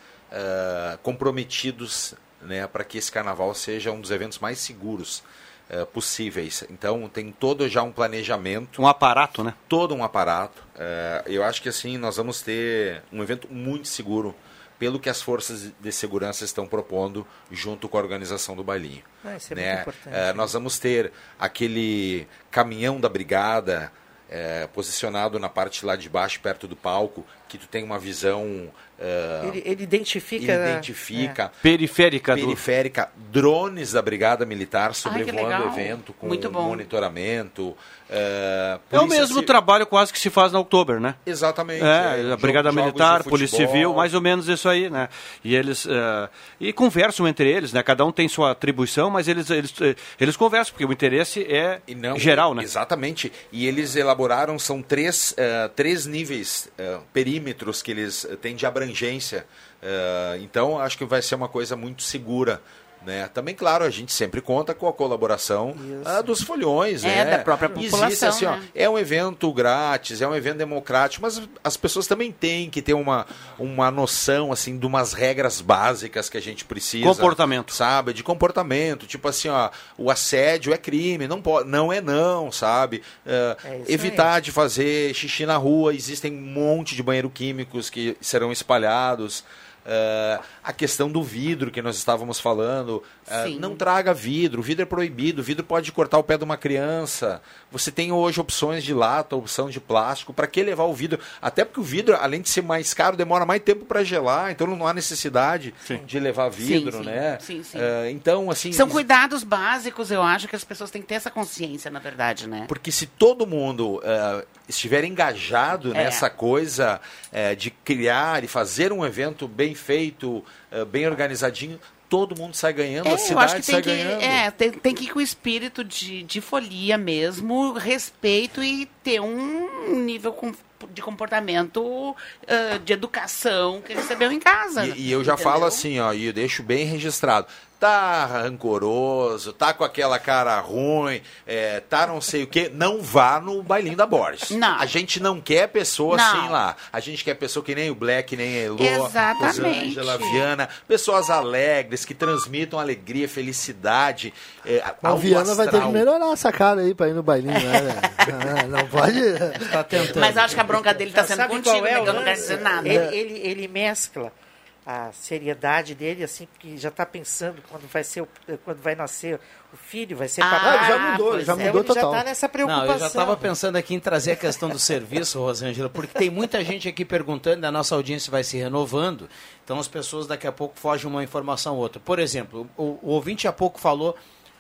comprometidos né, para que esse carnaval seja um dos eventos mais seguros eh, possíveis. Então tem todo já um planejamento. Um aparato, né? Todo um aparato. Eh, eu acho que assim nós vamos ter um evento muito seguro pelo que as forças de segurança estão propondo junto com a organização do bailinho. Ah, isso é né? muito importante. Eh, nós vamos ter aquele caminhão da brigada eh, posicionado na parte lá de baixo, perto do palco, que tu tem uma visão. eh, Ele, ele identifica. ele identifica Periférica do- periférica drones da Brigada Militar sobrevoando o evento com Muito bom. monitoramento. eh, É o mesmo ci- trabalho quase que se faz na Oktober, né? Exatamente. É, é, a Brigada jogos Militar, Polícia. Civil, mais ou menos isso aí, né? E eles eh, e conversam entre eles, né? Cada um tem sua atribuição, mas eles eles, eh, eles conversam porque o interesse é E não- geral, né? Exatamente. E eles elaboraram, são três, eh, três níveis, eh, perímetros que eles eh, têm de abrangência. Eh, então, acho que vai ser uma coisa muito segura. Né? Também, claro, a gente sempre conta com a colaboração ah, dos folhões. É, né? da própria Existe, população, assim, ó, né? é um evento grátis, é um evento democrático, mas as pessoas também têm que ter uma, uma noção assim de umas regras básicas que a gente precisa. Comportamento. Sabe? De comportamento. Tipo assim, ó, o assédio é crime, não, pode, não é não, sabe? Eh, É isso evitar de fazer xixi na rua, existem um monte de banheiro químicos que serão espalhados. Eh, a questão do vidro que nós estávamos falando, Sim. não traga vidro, o vidro é proibido, o vidro pode cortar o pé de uma criança. Você tem hoje opções de lata, opção de plástico, para que levar o vidro? Até porque o vidro, além de ser mais caro, demora mais tempo para gelar, então não há necessidade de levar vidro, sim. né? Sim, sim. Eh, então, assim, São cuidados básicos, eu acho que as pessoas têm que ter essa consciência, na verdade, né? Porque se todo mundo eh, estiver engajado É. nessa coisa eh, de criar e fazer um evento bem feito, bem organizadinho, todo mundo sai ganhando, É, a eu cidade acho que tem sai que, ganhando. é, tem, tem que ir com o espírito de, de folia mesmo, respeito e ter um nível com- de comportamento, ah, de educação que recebeu em casa. E, e eu já entendeu? falo assim, ó, e eu deixo bem registrado. Tá rancoroso, tá com aquela cara ruim, é, tá não sei o quê, não vá no bailinho da Borges. Não. A gente não quer pessoa Não. assim lá. A gente quer pessoa que nem o Black, nem a Elô, Exatamente. Rosângela, Viana, pessoas alegres, que transmitam alegria, felicidade. É, O alto Viana vai ter que astral. melhorar essa cara aí pra ir no bailinho, né? Ah, não pode. Tá tentando. Mas acho que a bronca dele tá sendo sabe contigo, é né? Que eu não quero dizer nada. Ele, ele, ele mescla a seriedade dele, assim, porque já está pensando quando vai ser o- quando vai nascer o filho, vai ser Ah, papai. já mudou, já é, mudou ele total. já está nessa preocupação. Não, eu já estava pensando aqui em trazer a questão do serviço, Rosângela, porque tem muita gente aqui perguntando, a nossa audiência vai se renovando, então as pessoas daqui a pouco fogem uma informação ou outra. Por exemplo, o, o ouvinte há pouco falou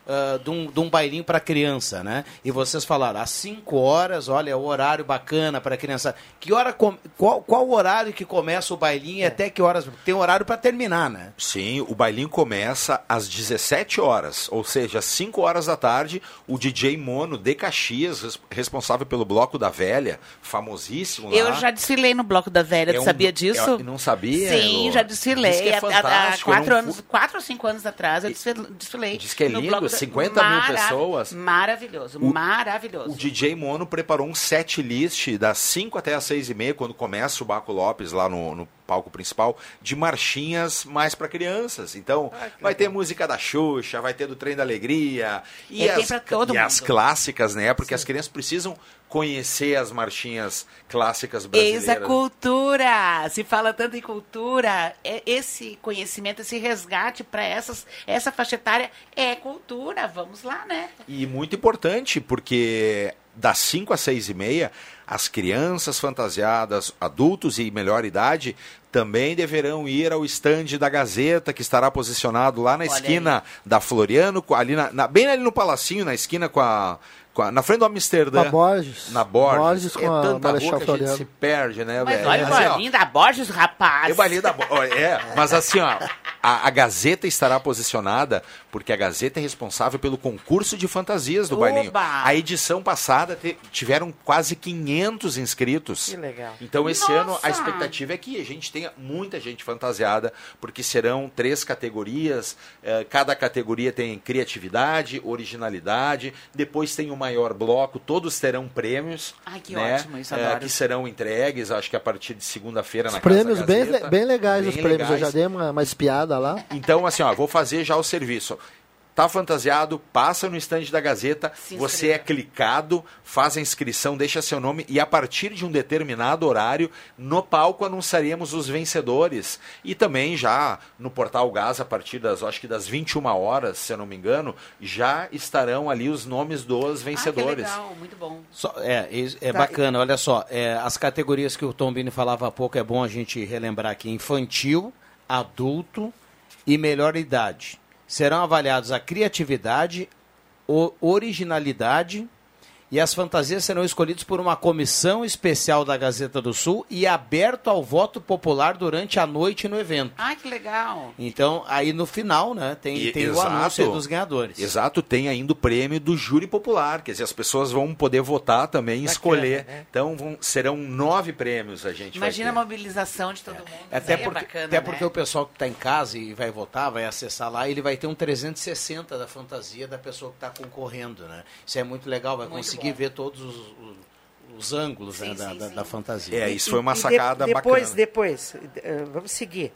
uh, de, um, de um bailinho para criança, né? E vocês falaram, às 5 horas, olha, o horário bacana para criança. Que hora com... qual, qual o horário que começa o bailinho e até que horas? Tem horário para terminar, né? Sim, o bailinho começa às 17 horas, ou seja, às 5 horas da tarde, o DJ Mono de Caxias, responsável pelo Bloco da Velha, famosíssimo lá. Eu já desfilei no Bloco da Velha, É um- sabia disso? é- não sabia? Sim, Lu? já Diz desfilei. que é Há- há- há fantástico, eu quatro, não anos, quatro ou cinco anos atrás eu desfil- desfilei. Diz que é no lindo, Bloco da- 50 mil pessoas. Maravilhoso, O- maravilhoso. O DJ Mono preparou um set list das 5 até as 6 e meia, quando começa o Baco Lopes lá no, no palco principal, de marchinhas mais para crianças. Então, vai ter música da Xuxa, vai ter do Trem da Alegria. E, tem as, e as clássicas, né? Porque as crianças precisam conhecer as marchinhas clássicas brasileiras. Eis a cultura! Se fala tanto em cultura, é- esse conhecimento, esse resgate para essas essa faixa etária é cultura. Vamos lá, né? E muito importante, porque das 5 às 6 e meia, as crianças fantasiadas, adultos e melhor idade, também deverão ir ao estande da Gazeta, que estará posicionado lá na Olha esquina da Floriano, ali na, na- bem ali no Palacinho, na esquina com a. com a- na frente do Amsterdã. Na Borges. Na Borges. Borges com é a tanta rua que a gente se perde, né, Mas velho? olha o Assim, bailinho da Borges, rapaz. é o bailinho da Bo- ó, É, mas assim, ó, a, a Gazeta estará posicionada porque a Gazeta é responsável pelo concurso de fantasias do Oba! bailinho. A edição passada te- tiveram quase 500 inscritos. Que legal. Então esse Nossa! ano a expectativa é que a gente tenha muita gente fantasiada, porque serão três categorias, eh, cada categoria tem criatividade, originalidade, depois tem o maior bloco, todos terão prêmios. Ai, que né, ótimo, isso eh, adoro. que serão entregues, acho que a partir de segunda-feira na Os Casa prêmios bem, Gazeta. bem legais, os Bem prêmios. Eu legais. já dei uma, uma espiada lá. Então, assim, ó, vou fazer já o serviço. Tá fantasiado, passa no estande da Gazeta, você é clicado, faz a inscrição, deixa seu nome e a partir de um determinado horário, no palco anunciaremos os vencedores. E também já no Portal Gás, a partir das, acho que das 21 horas, se eu não me engano, já estarão ali os nomes dos vencedores. Ah, que legal, muito bom. Só- é, é Tá. bacana, olha só, é, as categorias que o Tom Bini falava há pouco, é bom a gente relembrar aqui, infantil, adulto e melhor idade. Serão avaliados a criatividade, originalidade e as fantasias serão escolhidas por uma comissão especial da Gazeta do Sul e aberto ao voto popular durante a noite no evento. Ai, que legal. Então, aí no final, né, tem, E- tem o exato. anúncio aí dos ganhadores. Exato, tem ainda o prêmio do júri popular, quer dizer, as pessoas vão poder votar também, escolher. né? Então vão- serão nove prêmios a gente Imagina a mobilização de todo mundo. Até aí porque, é bacana, até né? porque o pessoal que está em casa e vai votar, vai acessar lá, ele vai ter um 360 da fantasia da pessoa que está concorrendo, né? Isso é muito legal, vai Muito conseguir bom. ver todos os, os- os ângulos né, da, da- da fantasia. É, isso foi uma E de- sacada depois, bacana. Depois, eh, vamos seguir.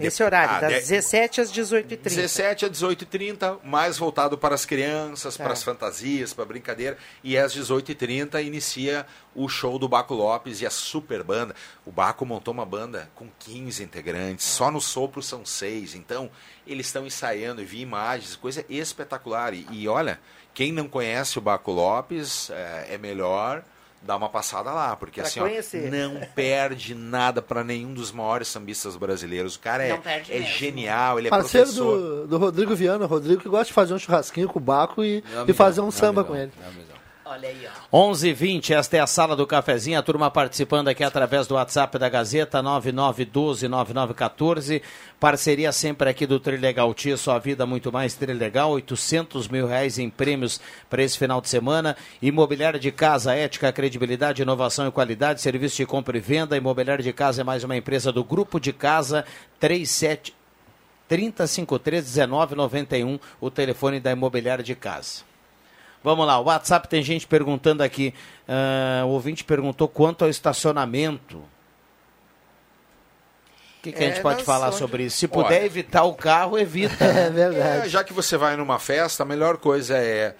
Esse horário, Ah, das de- 17 às 18h30. 17 a 18h30, mais voltado para as crianças, Tá. para as fantasias, para a brincadeira. E às 18h30 inicia o show do Baco Lopes e a super banda. O Baco montou uma banda com 15 integrantes, só no sopro são seis. Então, eles estão ensaiando e vi imagens, coisa espetacular. E, e olha, quem não conhece o Baco Lopes, é, é melhor dar uma passada lá, porque Pra assim, ó, não perde nada para nenhum dos maiores sambistas brasileiros. O cara é, é genial, ele é Parceiro professor. do, do Rodrigo Viana, Rodrigo que gosta de fazer um churrasquinho com o Baco e, e fazer um samba com ele. Olha aí, ó. 11h20, esta é a sala do cafezinho, a turma participando aqui através do WhatsApp da Gazeta, 9912-9914. Parceria sempre aqui do Trilegal Tia, sua vida muito mais Trilegal, 800 mil reais em prêmios para esse final de semana. Imobiliária de casa, ética, credibilidade, inovação e qualidade, serviço de compra e venda. Imobiliária de casa é mais uma empresa do Grupo de Casa 37 3053-1991, o telefone da Imobiliária de Casa. Vamos lá, o WhatsApp tem gente perguntando aqui. ah, o ouvinte perguntou quanto ao estacionamento. O que, que a gente É, pode falar onde- sobre isso? Se puder Olha. evitar o carro, evita. É, já que você vai numa festa, a melhor coisa é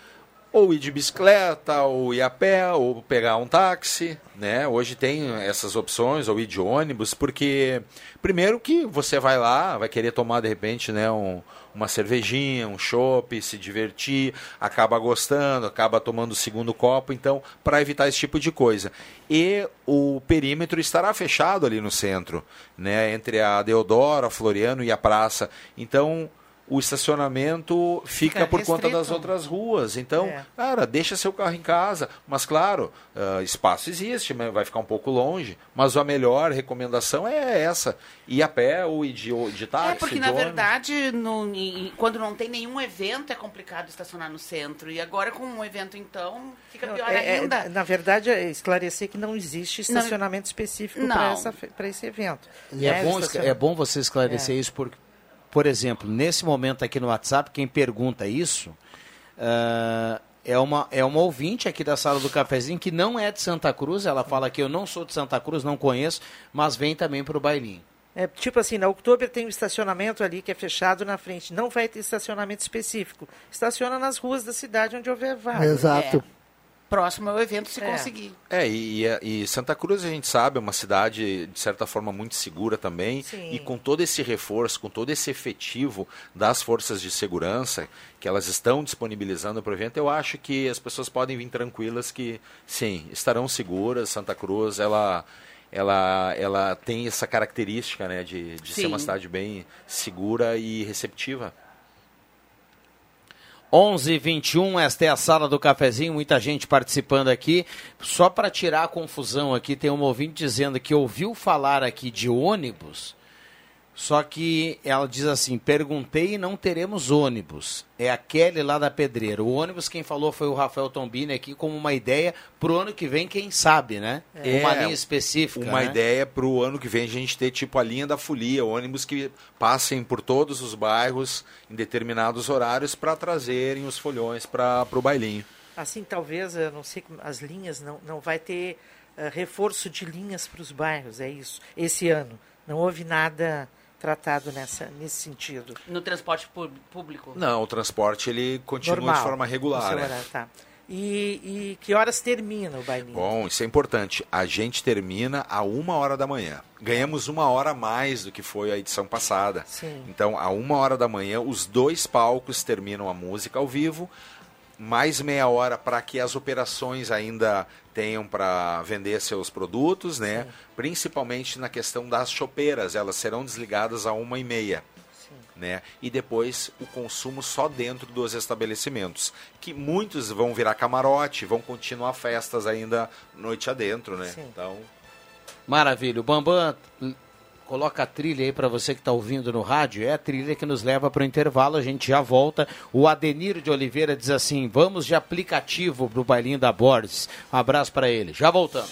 ou ir de bicicleta, ou ir a pé, ou pegar um táxi, né? Hoje tem essas opções, ou ir de ônibus, porque primeiro que você vai lá, vai querer tomar de repente, né, um- uma cervejinha, um chopp, se divertir, acaba gostando, acaba tomando o segundo copo, então, para evitar esse tipo de coisa. E o perímetro estará fechado ali no centro, né, entre a Deodoro, a Floriano e a praça. Então, o estacionamento fica, Fica por conta das outras ruas. Então, É. cara, deixa seu carro em casa. Mas, claro, ah, espaço existe, mas vai ficar um pouco longe. Mas a melhor recomendação é essa. Ir a pé ou ir de, de táxi. É, porque de na ônibus. verdade, no- em- quando não tem nenhum evento, é complicado estacionar no centro. E agora com um evento, então, fica pior É, é, ainda. na verdade, é esclarecer que não existe estacionamento específico Não. fe- para esse evento. E é, Né, bom, é bom você esclarecer É. isso, porque, por exemplo, nesse momento aqui no WhatsApp, quem pergunta isso ah, é, uma, é uma ouvinte aqui da sala do cafezinho que não é de Santa Cruz. Ela fala que eu não sou de Santa Cruz, não conheço, mas vem também para o bailinho. É, tipo assim, na Oktober tem um estacionamento ali que é fechado na frente. Não vai ter estacionamento específico. Estaciona nas ruas da cidade onde houver vaga. Exato. Próximo ao evento, se É. conseguir. É, e, e- e Santa Cruz a gente sabe é uma cidade de certa forma muito segura também Sim. e com todo esse reforço, com todo esse efetivo das forças de segurança que elas estão disponibilizando para o evento, eu acho que as pessoas podem vir tranquilas que sim estarão seguras. Santa Cruz ela ela ela tem essa característica né de, de ser uma cidade bem segura e receptiva. 11 h 21 esta é a sala do cafezinho, muita gente participando aqui. Só para tirar a confusão aqui, tem um ouvinte dizendo que ouviu falar aqui de ônibus, só que ela diz assim: perguntei e não teremos ônibus. É a Kelly lá da Pedreira. O ônibus, quem falou foi o Rafael Tombini aqui, como uma ideia para o ano que vem, quem sabe, né? uma linha específica. Uma né? ideia para o ano que vem a gente ter tipo a linha da folia, ônibus que passem por todos os bairros em determinados horários para trazerem os folhões para o bailinho. Assim, talvez, eu não sei, as linhas, não, não vai ter eh, reforço de linhas para os bairros, é isso, esse ano. Não houve nada tratado nessa, nesse sentido. No transporte público. Não, o transporte ele continua Normal, de forma regular. né? horário, tá. E, e que horas termina o bailinho? Bom, isso é importante. A gente termina a uma hora da manhã. Ganhamos uma hora a mais do que foi a edição passada. Sim. Então, a uma hora da manhã, os dois palcos terminam a música ao vivo. Mais meia hora para que as operações ainda tenham para vender seus produtos, né? Principalmente na questão das chopeiras, elas serão desligadas a uma e meia. Né? E depois o consumo só dentro dos estabelecimentos. Que muitos vão virar camarote, vão continuar festas ainda noite adentro, né? Então, Maravilha. O Bambam coloca a trilha aí para você que está ouvindo no rádio. É a trilha que nos leva para o intervalo. A gente já volta. O Adenir de Oliveira diz assim: vamos de aplicativo para o bailinho da Borges. Um abraço para ele. Já voltamos.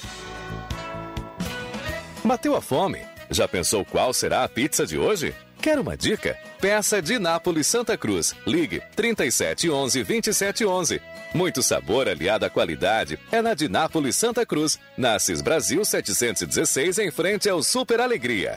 Bateu a fome? Já pensou qual será a pizza de hoje? Quer uma dica? Peça de Nápoles Santa Cruz. Ligue 3711 2711. Muito sabor aliado à qualidade é na de Nápoles Santa Cruz. Nasces Brasil 716 em frente ao Super Alegria.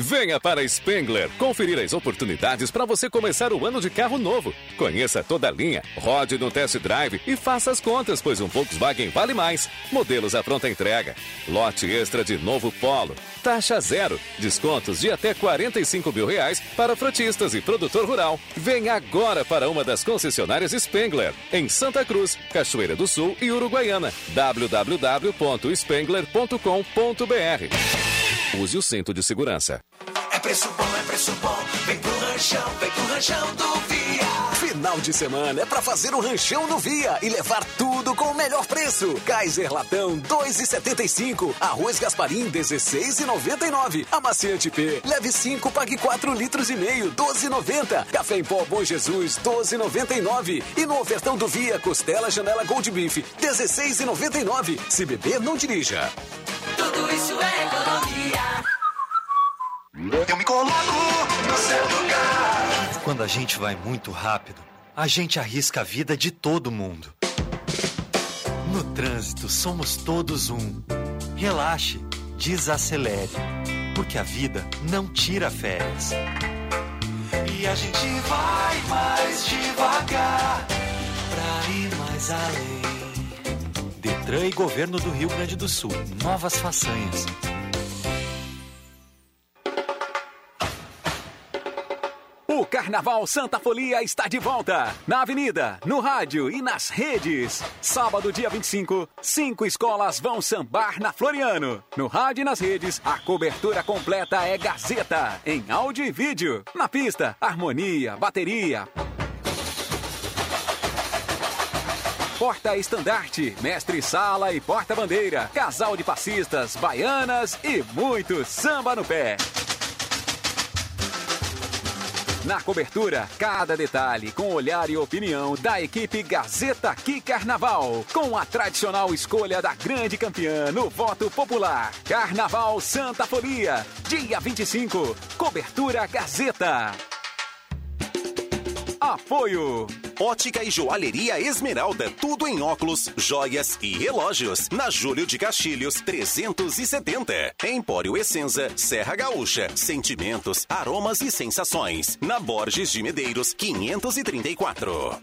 Venha para Spengler conferir as oportunidades para você começar o ano de carro novo. Conheça toda a linha, rode no test drive e faça as contas, pois um Volkswagen vale mais. Modelos à pronta entrega. Lote extra de novo Polo. Taxa zero. Descontos de até 45 mil reais para frotistas e produtor rural. Venha agora para uma das concessionárias Spengler, em Santa Cruz, Cachoeira do Sul e Uruguaiana. www.spengler.com.br Use o cinto de segurança. É preço bom, é preço bom. Vem pro ranchão, vem pro ranchão do Via. Final de semana é pra fazer o ranchão no Via e levar tudo com o melhor preço. Kaiser Latão 2,75. Arroz Gasparim 16,99. Amaciante P, leve 5, pague 4 litros e meio, 12,90. Café em pó Bom Jesus 12,99. E no ofertão do Via, costela janela Gold Beef 16,99. Se beber, não dirija. Tudo Eu me coloco no seu lugar. Quando a gente vai muito rápido, a gente arrisca a vida de todo mundo. No trânsito, somos todos um. Relaxe, desacelere, porque a vida não tira férias. E a gente vai mais devagar pra ir mais além. Detran e Governo do Rio Grande do Sul. Novas façanhas. Carnaval Santa Folia está de volta. Na avenida, no rádio e nas redes. Sábado, dia 25, cinco escolas vão sambar na Floriano. No rádio e nas redes, a cobertura completa é Gazeta, em áudio e vídeo. Na pista, harmonia, bateria, Porta-estandarte, mestre-sala e porta-bandeira, casal de passistas, baianas e muito samba no pé. Na cobertura, cada detalhe com olhar e opinião da equipe Gazeta Aqui Carnaval, com a tradicional escolha da grande campeã no voto popular. Carnaval Santa Folia, dia 25, cobertura Gazeta. Apoio. Ótica e Joalheria Esmeralda, tudo em óculos, joias e relógios. Na Júlio de Castilhos, 370. Empório Essenza, Serra Gaúcha, sentimentos, aromas e sensações. Na Borges de Medeiros, 534.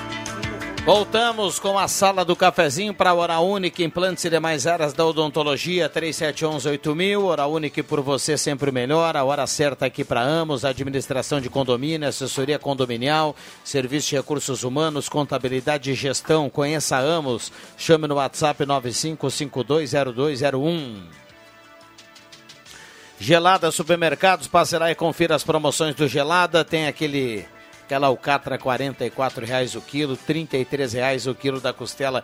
Voltamos com a sala do cafezinho para a Hora Única, implantes e demais áreas da odontologia, 3711-8000. Hora Única por você sempre melhor. A hora certa aqui para Amos, administração de condomínio, assessoria condominial, serviço de recursos humanos, contabilidade e gestão. Conheça a Amos, chame no WhatsApp 95520201. Gelada Supermercados, passe lá e confira as promoções do Gelada. Tem aquele aquela alcatra R$ 44,00 o quilo, R$ 33,00 o quilo da costela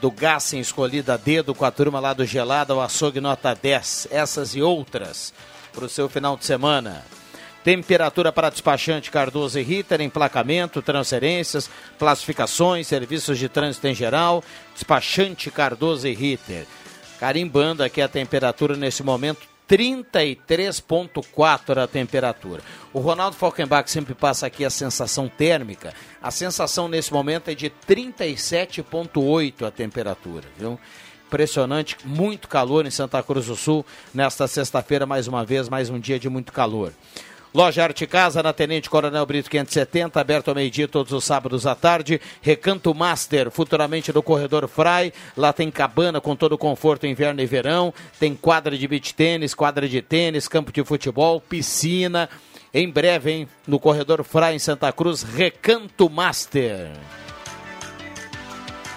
do Gassen escolhida a dedo com a turma lá do Gelada, o açougue nota 10. Essas e outras para o seu final de semana. Temperatura para despachante Cardoso e Ritter, emplacamento, transferências, classificações, serviços de trânsito em geral. Despachante Cardoso e Ritter. Carimbando aqui a temperatura nesse momento, 33,4 a temperatura. O Ronaldo Falkenbach sempre passa aqui a sensação térmica. A sensação nesse momento é de 37,8 a temperatura, viu? Impressionante, muito calor em Santa Cruz do Sul nesta sexta-feira, mais uma vez, mais um dia de muito calor. Loja Arte Casa, na Tenente Coronel Brito 570, aberto ao meio-dia todos os sábados à tarde. Recanto Master, futuramente no Corredor Fry. Lá tem cabana com todo o conforto inverno e verão. Tem quadra de beach tênis, quadra de tênis, campo de futebol, piscina. Em breve, hein? No Corredor Fry em Santa Cruz, Recanto Master.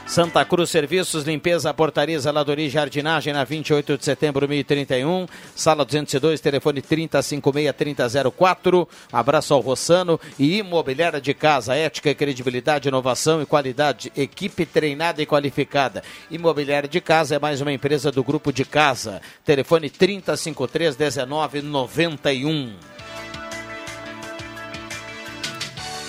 Santa Cruz Serviços, Limpeza, Portaria, Zeladoria e Jardinagem na 28 de setembro, 1031. Sala 202, telefone 3056-3004. Abraço ao Rossano e Imobiliária de Casa. Ética, credibilidade, inovação e qualidade. Equipe treinada e qualificada. Imobiliária de Casa é mais uma empresa do Grupo de Casa. Telefone 3053-1991.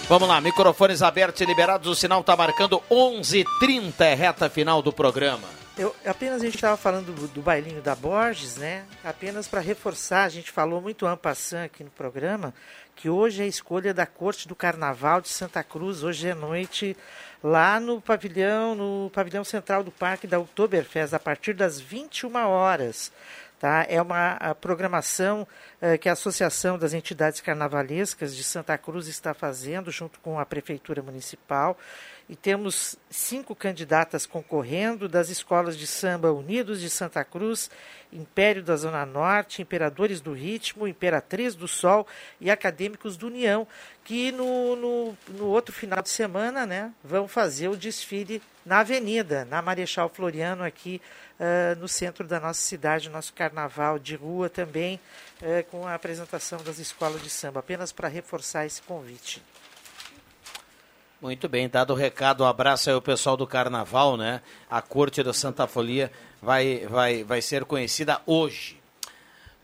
Vamos lá, microfones abertos e liberados, o sinal está marcando 11:30 é reta final do programa. Eu, apenas a gente estava falando do, do, bailinho da Borges, né? Apenas para reforçar, a gente falou muito ampassant aqui no programa, que hoje é a escolha da Corte do Carnaval de Santa Cruz, hoje é noite, lá no pavilhão, no pavilhão central do Parque da Oktoberfest, a partir das 21 horas. Tá? É uma programação eh, que a Associação das Entidades Carnavalescas de Santa Cruz está fazendo, junto com a Prefeitura Municipal. E temos cinco candidatas concorrendo das escolas de samba Unidos de Santa Cruz, Império da Zona Norte, Imperadores do Ritmo, Imperatriz do Sol e Acadêmicos do União, que no, no, no outro final de semana né, vão fazer o desfile na Avenida, na Marechal Floriano, aqui uh, no centro da nossa cidade, nosso carnaval de rua também, uh, com a apresentação das escolas de samba, apenas para reforçar esse convite. Muito bem, dado o recado, um abraço aí ao pessoal do Carnaval, né? A Corte da Santa Folia vai, vai, vai ser conhecida hoje.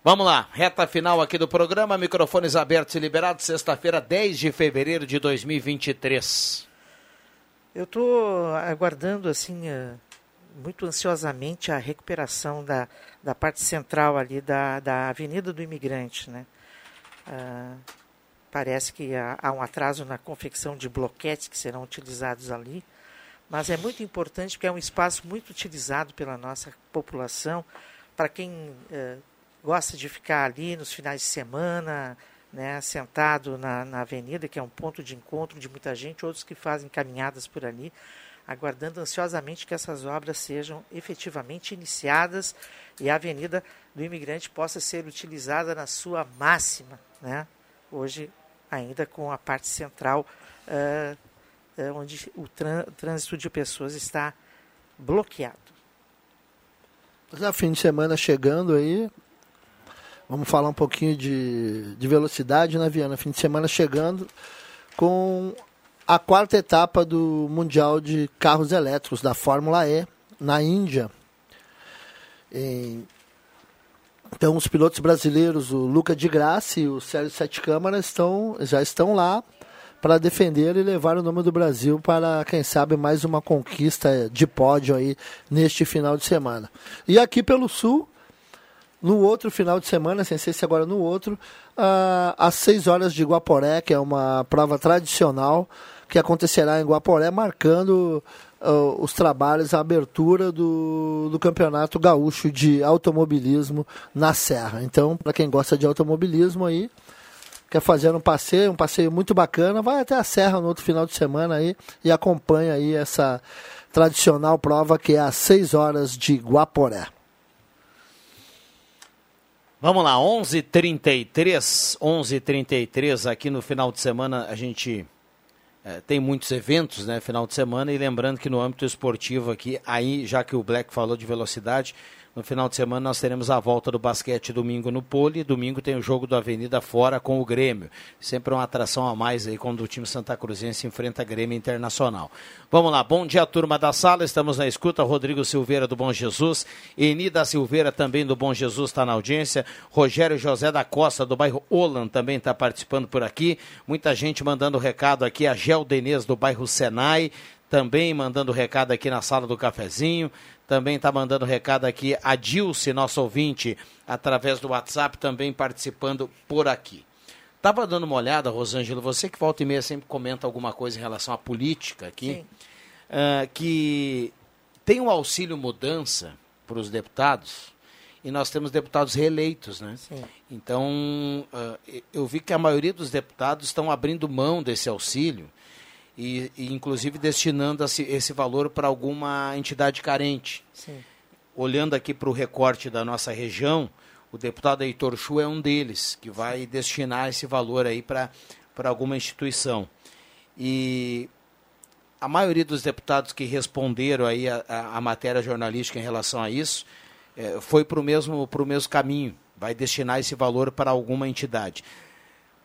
Vamos lá, reta final aqui do programa, microfones abertos e liberados, sexta-feira, 10 de fevereiro de 2023. Eu estou aguardando, assim, uh, muito ansiosamente a recuperação da, da parte central ali da, da Avenida do Imigrante, né? Uh, parece que há, há, um atraso na confecção de bloquetes que serão utilizados ali, mas é muito importante porque é um espaço muito utilizado pela nossa população, para quem uh, gosta de ficar ali nos finais de semana, né, sentado na, na avenida, que é um ponto de encontro de muita gente, outros que fazem caminhadas por ali aguardando ansiosamente que essas obras sejam efetivamente iniciadas e a Avenida do Imigrante possa ser utilizada na sua máxima, né? hoje ainda com a parte central, uh, onde o trânsito de pessoas está bloqueado. Já fim de semana chegando aí, vamos falar um pouquinho de, de velocidade, né, Viana? Fim de semana chegando com a quarta etapa do Mundial de Carros Elétricos da Fórmula E na Índia. Então, os pilotos brasileiros, o Luca de Graça e o Sérgio Sete Câmara, estão, já estão lá para defender e levar o nome do Brasil para, quem sabe, mais uma conquista de pódio aí neste final de semana. E aqui pelo Sul, no outro final de semana, sem ser se agora no outro, uh, às 6 horas de Guaporé, que é uma prova tradicional, que acontecerá em Guaporé, marcando uh, os trabalhos, a abertura do, do Campeonato Gaúcho de Automobilismo na Serra. Então, para quem gosta de automobilismo aí, quer fazer um passeio, um passeio muito bacana, vai até a Serra no outro final de semana aí e acompanha aí essa tradicional prova que é às 6 horas de Guaporé. Vamos lá, 11:33, 11:33 aqui no final de semana a gente é, tem muitos eventos, né, final de semana, e lembrando que no âmbito esportivo aqui, aí, já que o Black falou de velocidade, no final de semana nós teremos a volta do basquete domingo no Poli. Domingo tem o jogo do Avenida fora com o Grêmio. Sempre uma atração a mais aí quando o time Santa Cruzense enfrenta Grêmio Internacional. Vamos lá, bom dia turma da sala, estamos na escuta. Rodrigo Silveira do Bom Jesus, Eni da Silveira também do Bom Jesus está na audiência. Rogério José da Costa do bairro Olan também está participando por aqui. Muita gente mandando recado aqui. A Gel do bairro Senai também mandando recado aqui na sala do cafezinho. Também está mandando recado aqui a Dilce, nosso ouvinte, através do WhatsApp, também participando por aqui. Estava dando uma olhada, Rosângela, você que volta e meia sempre comenta alguma coisa em relação à política aqui, uh, que tem um auxílio mudança para os deputados, e nós temos deputados reeleitos, né? Sim. Então, uh, eu vi que a maioria dos deputados estão abrindo mão desse auxílio, e, e inclusive destinando esse, valor para alguma entidade carente. Sim. Olhando aqui para o recorte da nossa região, o deputado Heitor Chu é um deles, que vai destinar esse valor aí para alguma instituição. E a maioria dos deputados que responderam aí a, a, a matéria jornalística em relação a isso é, foi para o mesmo, mesmo caminho, vai destinar esse valor para alguma entidade.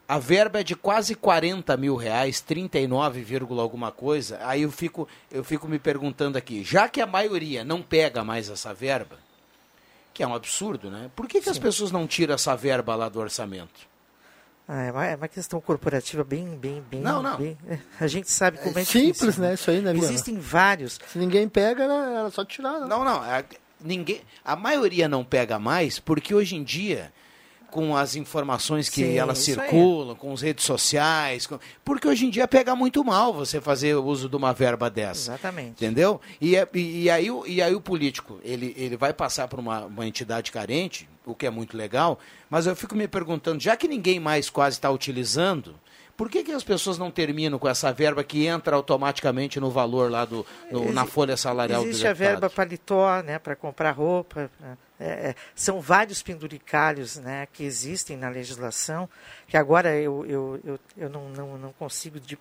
A verba é de quase 40 mil reais, 39, alguma coisa. Aí eu fico, eu fico me perguntando aqui, já que a maioria não pega mais essa verba, que é um absurdo, né? Por que, que as pessoas não tiram essa verba lá do orçamento? Ah, é, uma, é uma questão corporativa bem, bem, bem. Não, não. bem- é, a gente sabe como é, simples, difícil, né? Isso aí, né? Existem vários. Se ninguém pega, era, era só tirar. né? Não, não. A, ninguém, a maioria não pega mais porque hoje em dia, com as informações que Sim, elas circulam, com as redes sociais, com- porque hoje em dia pega muito mal você fazer uso de uma verba dessa. Exatamente. Entendeu? E, é- e, e aí, o- e aí o político, ele, ele vai passar por uma, uma entidade carente, o que é muito legal, mas eu fico me perguntando, já que ninguém mais quase está utilizando, por que, que as pessoas não terminam com essa verba que entra automaticamente no valor lá do, no- na folha salarial Existe do a deputado? verba paletó, né, para comprar roupa. pra- é, é, são vários penduricalhos né, que existem na legislação, que agora eu, eu, eu, eu não, não, não consigo di-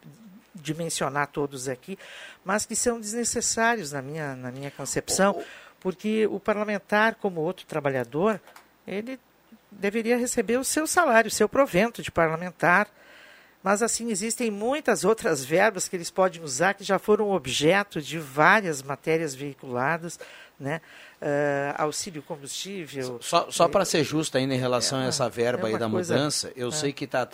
dimensionar todos aqui, mas que são desnecessários na minha, na minha concepção, porque o parlamentar, como outro trabalhador, ele deveria receber o seu salário, o seu provento de parlamentar. Mas assim existem muitas outras verbas que eles podem usar que já foram objeto de várias matérias veiculadas, né? Ah, auxílio combustível. Só, só para ser justo ainda em relação É a essa verba é aí da coisa- mudança, eu é. sei que está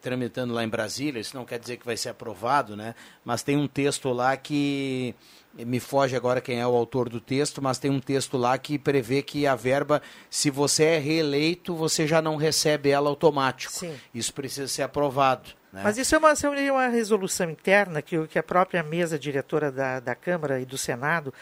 tramitando lá em Brasília, isso não quer dizer que vai ser aprovado, né? Mas tem um texto lá que me foge agora quem é o autor do texto, mas tem um texto lá que prevê que a verba, se você é reeleito, você já não recebe ela automático. Sim. Isso precisa ser aprovado. Né? Mas isso é uma, seria uma resolução interna que, que a própria mesa diretora da, da Câmara e do Senado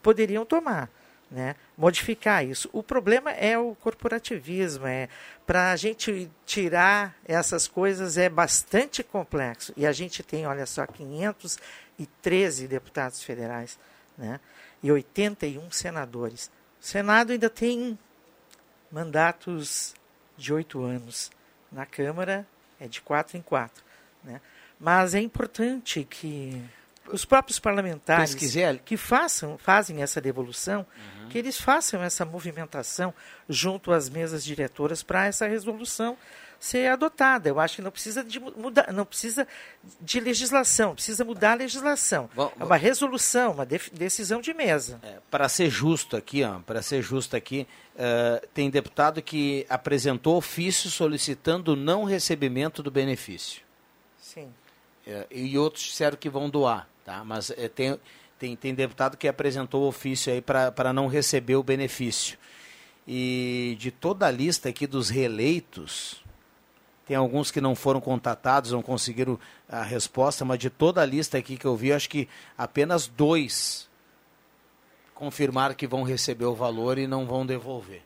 poderiam tomar, né? modificar isso. O problema é o corporativismo. É, Para a gente tirar essas coisas é bastante complexo. E a gente tem, olha só, 513 deputados federais né? e 81 senadores. O Senado ainda tem mandatos de oito anos. Na Câmara é de quatro em quatro. Né? Mas é importante que os próprios parlamentares que façam, fazem essa devolução, Uhum. que eles façam essa movimentação junto às mesas diretoras para essa resolução ser adotada. Eu acho que não precisa de mu- mudar, não precisa de legislação, precisa mudar a legislação. Bom, é uma resolução, uma decisão de mesa. para ser justo aqui, para ser justo aqui, eh, tem deputado que apresentou ofício solicitando o não recebimento do benefício. Sim. Eh, e outros disseram que vão doar, tá? Mas eh, tem, tem, tem deputado que apresentou ofício aí para não receber o benefício. E de toda a lista aqui dos reeleitos, tem alguns que não foram contatados, não conseguiram a resposta, mas de toda a lista aqui que eu vi, acho que apenas dois confirmaram que vão receber o valor e não vão devolver.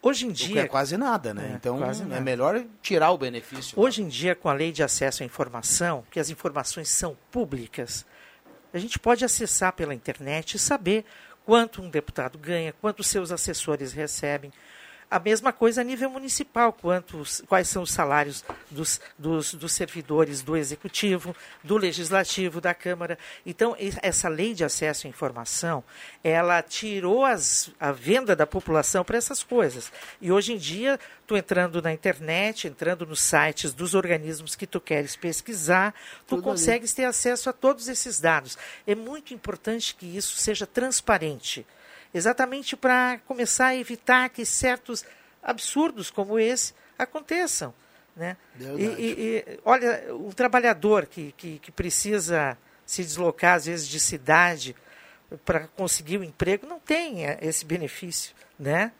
Hoje em dia é quase nada, né? É, então é melhor tirar o benefício. Hoje em dia, com a lei de acesso à informação, que as informações são públicas, a gente pode acessar pela internet e saber quanto um deputado ganha, quanto seus assessores recebem. A mesma coisa a nível municipal, quantos, quais são os salários dos, dos, dos servidores do Executivo, do Legislativo, da Câmara. Então, essa lei de acesso à informação, ela tirou as, a venda da população para essas coisas. E hoje em dia, tu entrando na internet, entrando nos sites dos organismos que tu queres pesquisar, tu Tudo ali. consegues ter acesso a todos esses dados. É muito importante que isso seja transparente exatamente para começar a evitar que certos absurdos como esse aconteçam. Né? E, e- e, olha, um trabalhador que, que, que precisa se deslocar, às vezes, de cidade para conseguir o emprego, não tem eh, esse benefício. Né?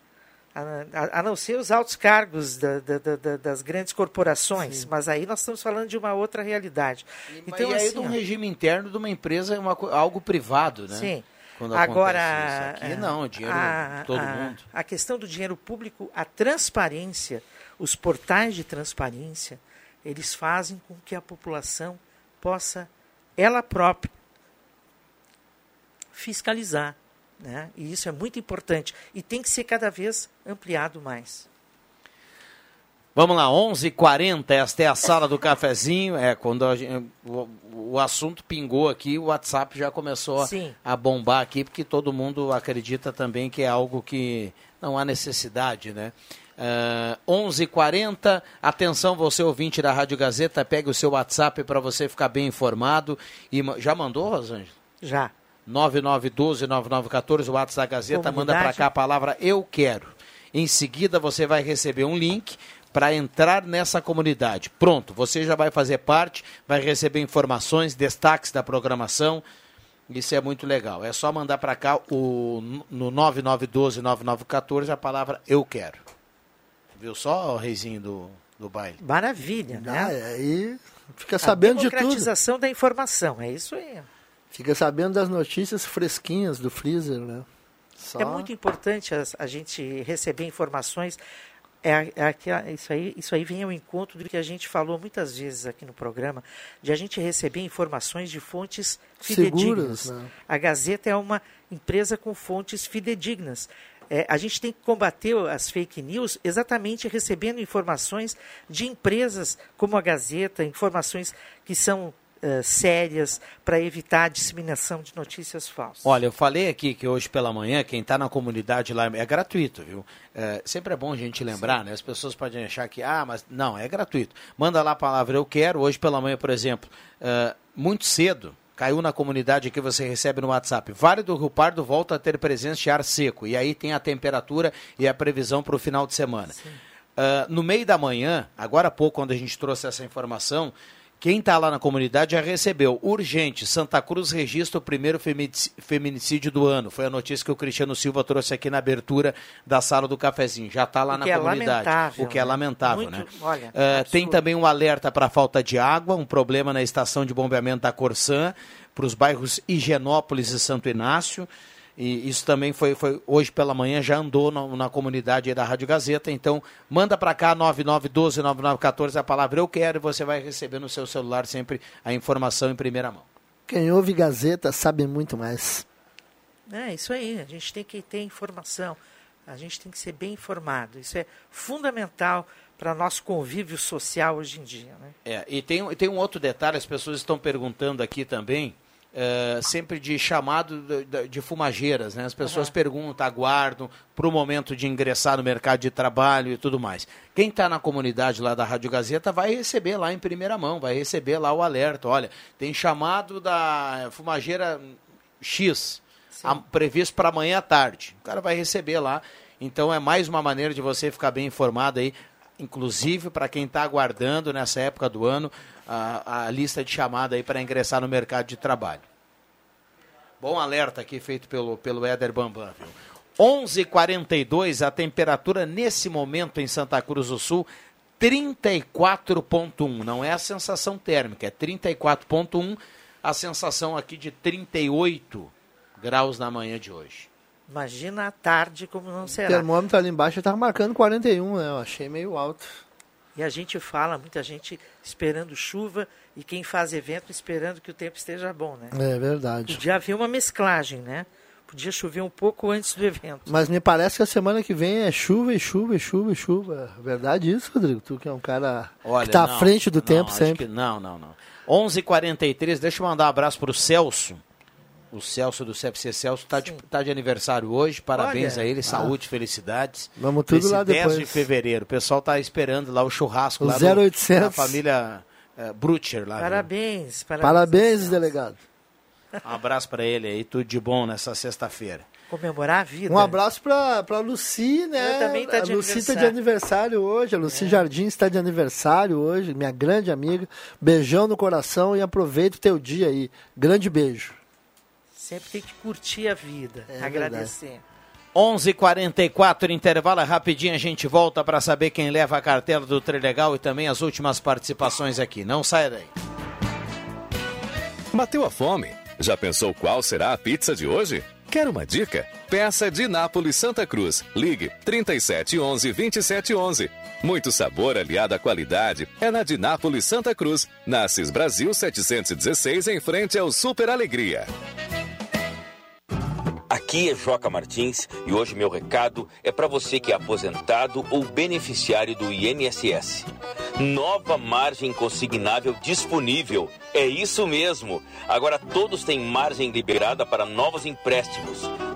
A, a- a não ser os altos cargos da- da- da- da- das grandes corporações, mas aí nós estamos falando de uma outra realidade. Então, e aí, de um ó, regime interno de uma empresa, é uma, algo privado, né? Sim. Quando Agora, isso. Aqui não, é dinheiro a, todo a- mundo. A questão do dinheiro público, a transparência, os portais de transparência, eles fazem com que a população possa, ela própria, fiscalizar. Né? E isso é muito importante. E tem que ser cada vez ampliado mais. Vamos lá, 11:40 h 40 esta é a sala do cafezinho. É, quando gente- o, o assunto pingou aqui, o WhatsApp já começou a, Sim. a bombar aqui, porque todo mundo acredita também que é algo que não há necessidade, né? Ah, 11:40 atenção você ouvinte da Rádio Gazeta, pegue o seu WhatsApp para você ficar bem informado. E já mandou, Rosângela? Já. 9912-9914, o WhatsApp da Gazeta, manda para Comunidade. cá a palavra Eu Quero. Em seguida, você vai receber um link para entrar nessa comunidade. Pronto, você já vai fazer parte, vai receber informações, destaques da programação. Isso é muito legal. É só mandar para cá o, no 9912-9914 a palavra eu quero. Viu só o reizinho do, do baile? Maravilha, né? Ah, aí fica sabendo de tudo. democratização da informação, é isso aí. Fica sabendo das notícias fresquinhas do freezer, né? Só... É muito importante a, a gente receber informações. É, é, isso, aí, isso aí vem ao encontro do que a gente falou muitas vezes aqui no programa, de a gente receber informações de fontes fidedignas. Seguras, né? A Gazeta é uma empresa com fontes fidedignas. É, a gente tem que combater as fake news exatamente recebendo informações de empresas como a Gazeta, informações que são eh, sérias para evitar a disseminação de notícias falsas. Olha, eu falei aqui que hoje pela manhã, quem está na comunidade lá é gratuito, viu? É, sempre é bom a gente lembrar, né? As pessoas podem achar que, ah, mas não, é gratuito. Manda lá a palavra eu quero. Hoje pela manhã, por exemplo, é, muito cedo, caiu na comunidade que você recebe no WhatsApp. Vale do Rio Pardo volta a ter presença de ar seco. E aí tem a temperatura e a previsão para o final de semana. Ah, no meio da manhã, agora há pouco, quando a gente trouxe essa informação, quem está lá na comunidade já recebeu. Urgente, Santa Cruz registra o primeiro feminicídio do ano. Foi a notícia que o Cristiano Silva trouxe aqui na abertura da sala do cafezinho. Já está lá na é comunidade. o que é né? lamentável, Muito- né? olha, Ah, tem também um alerta para falta de água, um problema na estação de bombeamento da Corsã, para os bairros Higienópolis e Santo Inácio. E isso também foi, foi hoje pela manhã, já andou na, na comunidade da Rádio Gazeta. Então, manda para cá, 9912-9914, a palavra eu quero, e você vai receber no seu celular sempre a informação em primeira mão. Quem ouve Gazeta sabe muito mais. É isso aí, a gente tem que ter informação, a gente tem que ser bem informado. Isso é fundamental para nosso convívio social hoje em dia. Né? É, e tem, um- tem um outro detalhe, as pessoas estão perguntando aqui também, é, sempre de chamado de, de- fumageiras, né? As pessoas perguntam, aguardam para o momento de ingressar no mercado de trabalho e tudo mais. Quem está na comunidade lá da Rádio Gazeta vai receber lá em primeira mão, vai receber lá o alerta. Olha, tem chamado da fumageira X, a- previsto para amanhã à tarde. O cara vai receber lá. Então é mais uma maneira de você ficar bem informado aí, inclusive para quem está aguardando nessa época do ano a, a lista de chamada aí para ingressar no mercado de trabalho. Bom alerta aqui feito pelo, pelo Éder Bambam. Viu? 11:42 a temperatura nesse momento em Santa Cruz do Sul 34.1. Não é a sensação térmica, é 34.1. A sensação aqui de 38 graus na manhã de hoje. Imagina a tarde como não O será. termômetro ali embaixo estava marcando 41, né? Eu achei meio alto. E a gente fala, muita gente esperando chuva e quem faz evento esperando que o tempo esteja bom, né? É verdade. Podia haver uma mesclagem, né? Podia chover um pouco antes do evento. Mas me parece que a semana que vem é chuva e chuva e chuva e chuva. Verdade isso, Rodrigo? Tu que é um cara Olha, que tá não, à frente do não, tempo sempre. que não, não, não. 11:43. Deixa eu mandar um abraço para o Celso. O Celso do CFC Celso está de, tá de aniversário hoje. Parabéns Olha. a ele, Ah. saúde, felicidades. Vamos tudo Esse lá 10 depois. de fevereiro. O pessoal está esperando lá o churrasco O lá 0800. do, da família uh, Brutcher lá. viu? Parabéns, parabéns. Parabéns, delegado. Um abraço para ele aí, tudo de bom nessa sexta-feira. Comemorar a vida. Um abraço pra, pra Luci, né? Ela também tá de a Luci está de aniversário. hoje. A Luci Jardim está de aniversário hoje. Minha grande amiga. Beijão no coração e aproveita o teu dia aí. Grande beijo. Sempre tem que curtir a vida, É agradecer. 11:44 intervalo é rapidinho, a gente volta para saber quem leva a cartela do Trilegal e também as últimas participações aqui. Não saia daí. Bateu a fome? Já pensou qual será a pizza de hoje? Quer uma dica? Peça de Nápoles Santa Cruz. Ligue 3711 2711. Muito sabor aliado à qualidade é na de Nápoles Santa Cruz, na Assis Brasil 716, em frente ao Super Alegria. Aqui é Joca Martins e hoje meu recado é para você que é aposentado ou beneficiário do INSS. Nova margem consignável disponível. É isso mesmo. Agora todos têm margem liberada para novos empréstimos.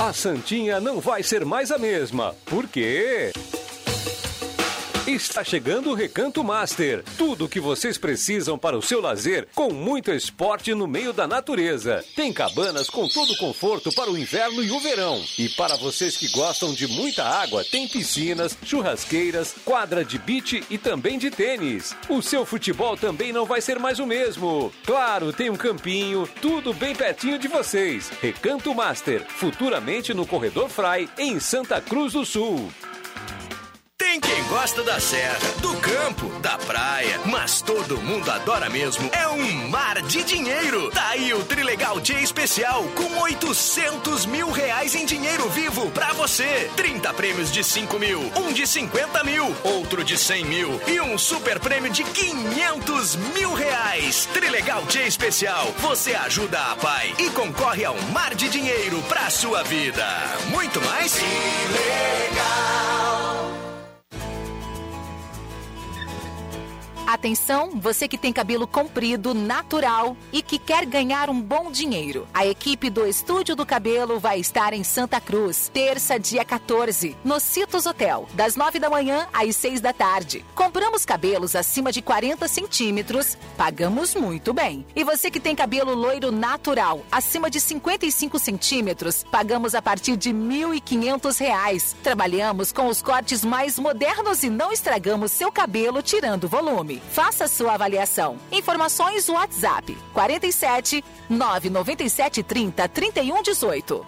A Santinha não vai ser mais a mesma. Por quê? Está chegando o Recanto Master. Tudo o que vocês precisam para o seu lazer, com muito esporte no meio da natureza. Tem cabanas com todo o conforto para o inverno e o verão. E para vocês que gostam de muita água, tem piscinas, churrasqueiras, quadra de beach e também de tênis. O seu futebol também não vai ser mais o mesmo. Claro, tem um campinho, tudo bem pertinho de vocês. Recanto Master, futuramente no Corredor Fry, em Santa Cruz do Sul. Tem quem gosta da serra, do campo, da praia, mas todo mundo adora mesmo é um mar de dinheiro. Tá aí o Trilegal Dia Especial com 800 mil reais em dinheiro vivo pra você. 30 prêmios de 5 mil, um de 50 mil, outro de 100 mil e um super prêmio de 500 mil reais. Trilegal Dia Especial, você ajuda a pai e concorre a um mar de dinheiro pra sua vida. Muito mais? Trilegal. Atenção, você que tem cabelo comprido, natural e que quer ganhar um bom dinheiro. A equipe do Estúdio do Cabelo vai estar em Santa Cruz, terça, dia 14, no Citos Hotel, das 9 da manhã às 6 da tarde. Compramos cabelos acima de 40 centímetros, pagamos muito bem. E você que tem cabelo loiro natural, acima de 55 centímetros, pagamos a partir de 1.500 reais. Trabalhamos com os cortes mais modernos e não estragamos seu cabelo tirando volume. Faça sua avaliação. Informações WhatsApp 47 997 30 31 18.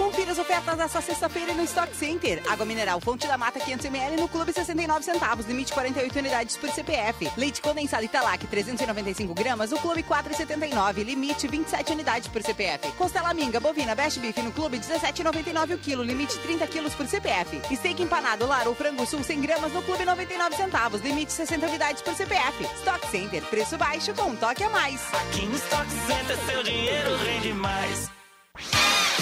Confira as ofertas dessa sexta-feira no Stock Center. Água mineral Fonte da Mata 500ml no Clube 69 centavos, limite 48 unidades por CPF. Leite condensado Italac 395 gramas no Clube 4,79, limite 27 unidades por CPF. Costela minga bovina Best Beef no Clube 17,99 o quilo, limite 30 quilos por CPF. Steak empanado Lar ou frango sul 100 gramas no Clube 99 centavos, limite 60 unidades por CPF. Stock Center, preço baixo com um toque a mais. Aqui no Stock Center seu dinheiro rende mais.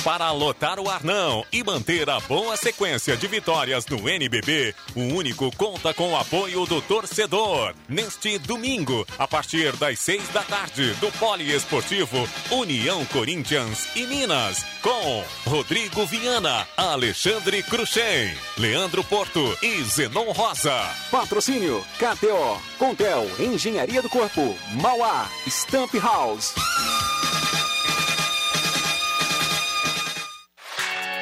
Para lotar o Arnão e manter a boa sequência de vitórias no NBB, o único conta com o apoio do torcedor. Neste domingo, a partir das seis da tarde, do Poliesportivo União Corinthians e Minas, com Rodrigo Viana, Alexandre Cruxem, Leandro Porto e Zenon Rosa. Patrocínio KTO, Contel, Engenharia do Corpo, Mauá, Stamp House.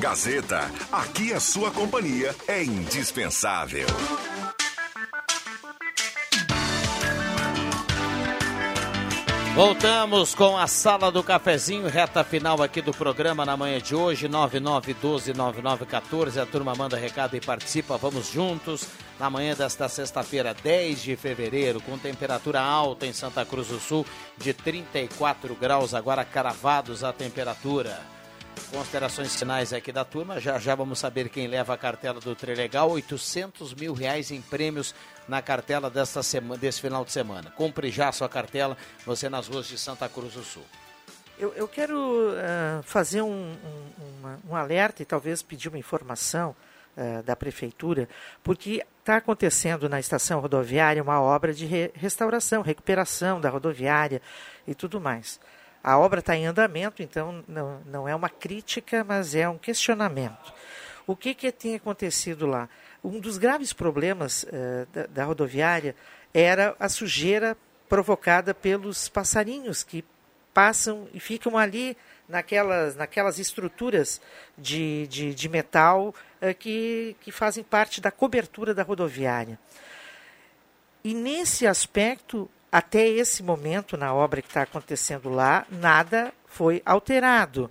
Gazeta, aqui a sua companhia é indispensável. Voltamos com a sala do cafezinho, reta final aqui do programa na manhã de hoje, 99129914. A turma manda recado e participa. Vamos juntos na manhã desta sexta-feira, 10 de fevereiro, com temperatura alta em Santa Cruz do Sul, de 34 graus, agora cravados a temperatura. Considerações finais aqui da turma. Já já vamos saber quem leva a cartela do Trilegal. 800 mil reais em prêmios na cartela desta semana, desse final de semana. Compre já a sua cartela, você nas ruas de Santa Cruz do Sul. Eu, eu quero uh, fazer um, um, uma, um, alerta e talvez pedir uma informação uh, da Prefeitura, porque está acontecendo na estação rodoviária uma obra de re restauração, recuperação da rodoviária e tudo mais. A obra está em andamento, então não, não é uma crítica, mas é um questionamento. O que, que tem acontecido lá? Um dos graves problemas uh, da, da rodoviária era a sujeira provocada pelos passarinhos que passam e ficam ali naquelas, naquelas estruturas de, de, de metal uh, que, que fazem parte da cobertura da rodoviária. E nesse aspecto, até esse momento, na obra que está acontecendo lá, nada foi alterado,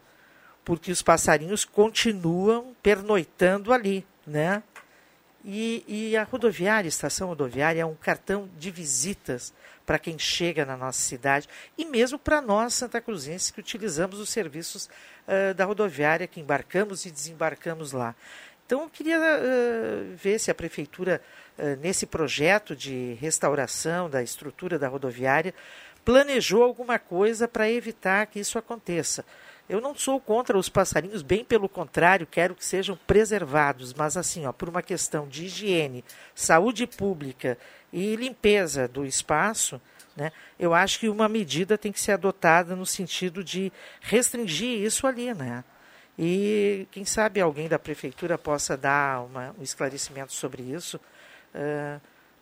porque os passarinhos continuam pernoitando ali, né? E, e a rodoviária, a estação rodoviária, é um cartão de visitas para quem chega na nossa cidade e mesmo para nós, Santa Cruzenses, que utilizamos os serviços uh, da rodoviária, que embarcamos e desembarcamos lá. Então, eu queria uh, ver se a Prefeitura, nesse projeto de restauração da estrutura da rodoviária, planejou alguma coisa para evitar que isso aconteça. Eu não sou contra os passarinhos, bem pelo contrário, quero que sejam preservados, mas assim, ó, por uma questão de higiene, saúde pública e limpeza do espaço, né, eu acho que uma medida tem que ser adotada no sentido de restringir isso ali, né? E quem sabe alguém da prefeitura possa dar uma, um esclarecimento sobre isso,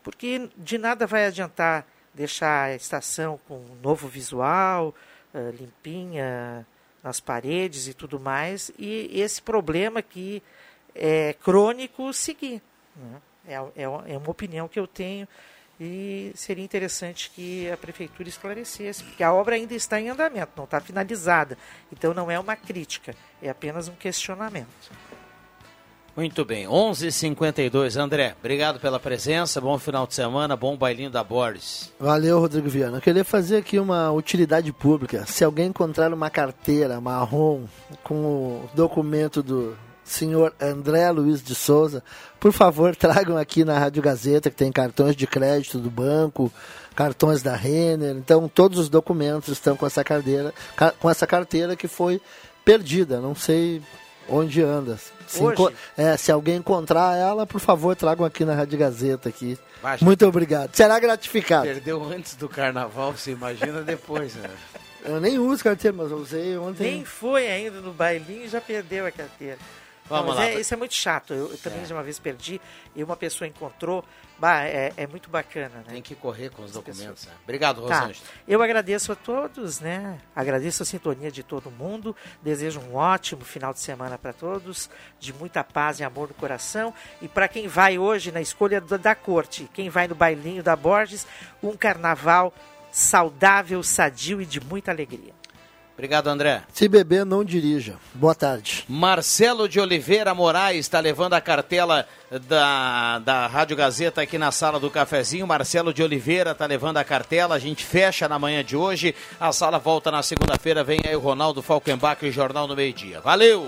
porque de nada vai adiantar deixar a estação com um novo visual, uh, limpinha, nas paredes e tudo mais, e esse problema que é crônico seguir. Né? É, é, é uma opinião que eu tenho e seria interessante que a prefeitura esclarecesse, porque a obra ainda está em andamento, não está finalizada. Então não é uma crítica, é apenas um questionamento. Muito bem, 11:52 André, obrigado pela presença, bom final de semana, bom bailinho da Boris. Valeu, Rodrigo Viana. Eu queria fazer aqui uma utilidade pública. Se alguém encontrar uma carteira marrom com o documento do senhor André Luiz de Souza, por favor, tragam aqui na Rádio Gazeta, que tem cartões de crédito do banco, cartões da Renner. Então, todos os documentos estão com essa carteira, com essa carteira que foi perdida. Não sei onde anda. Se, é, se alguém encontrar ela, por favor, tragam aqui na Rádio Gazeta aqui. Baixa. Muito obrigado. Será gratificado. Perdeu antes do carnaval, você imagina depois, né? Eu nem uso carteira, mas eu usei ontem. Nem foi ainda no bailinho e já perdeu a carteira. Vamos Não, lá. É, isso é muito chato. Eu, eu também é. uma vez perdi e uma pessoa encontrou. Bah, é, é, muito bacana, né? Tem que correr com os documentos. Né? Obrigado, tá. Rosângela. Tá. Eu agradeço a todos, né? Agradeço a sintonia de todo mundo. Desejo um ótimo final de semana para todos, de muita paz e amor no coração. E para quem vai hoje na escolha da, da corte, quem vai no bailinho da Borges, um carnaval saudável, sadio e de muita alegria. Obrigado, André. Se beber, não dirija. Boa tarde. Marcelo de Oliveira Moraes está levando a cartela da, da Rádio Gazeta aqui na sala do cafezinho. Marcelo de Oliveira está levando a cartela. A gente fecha na manhã de hoje. A sala volta na segunda-feira. Vem aí o Ronaldo Falkenbach e o Jornal no Meio Dia. Valeu!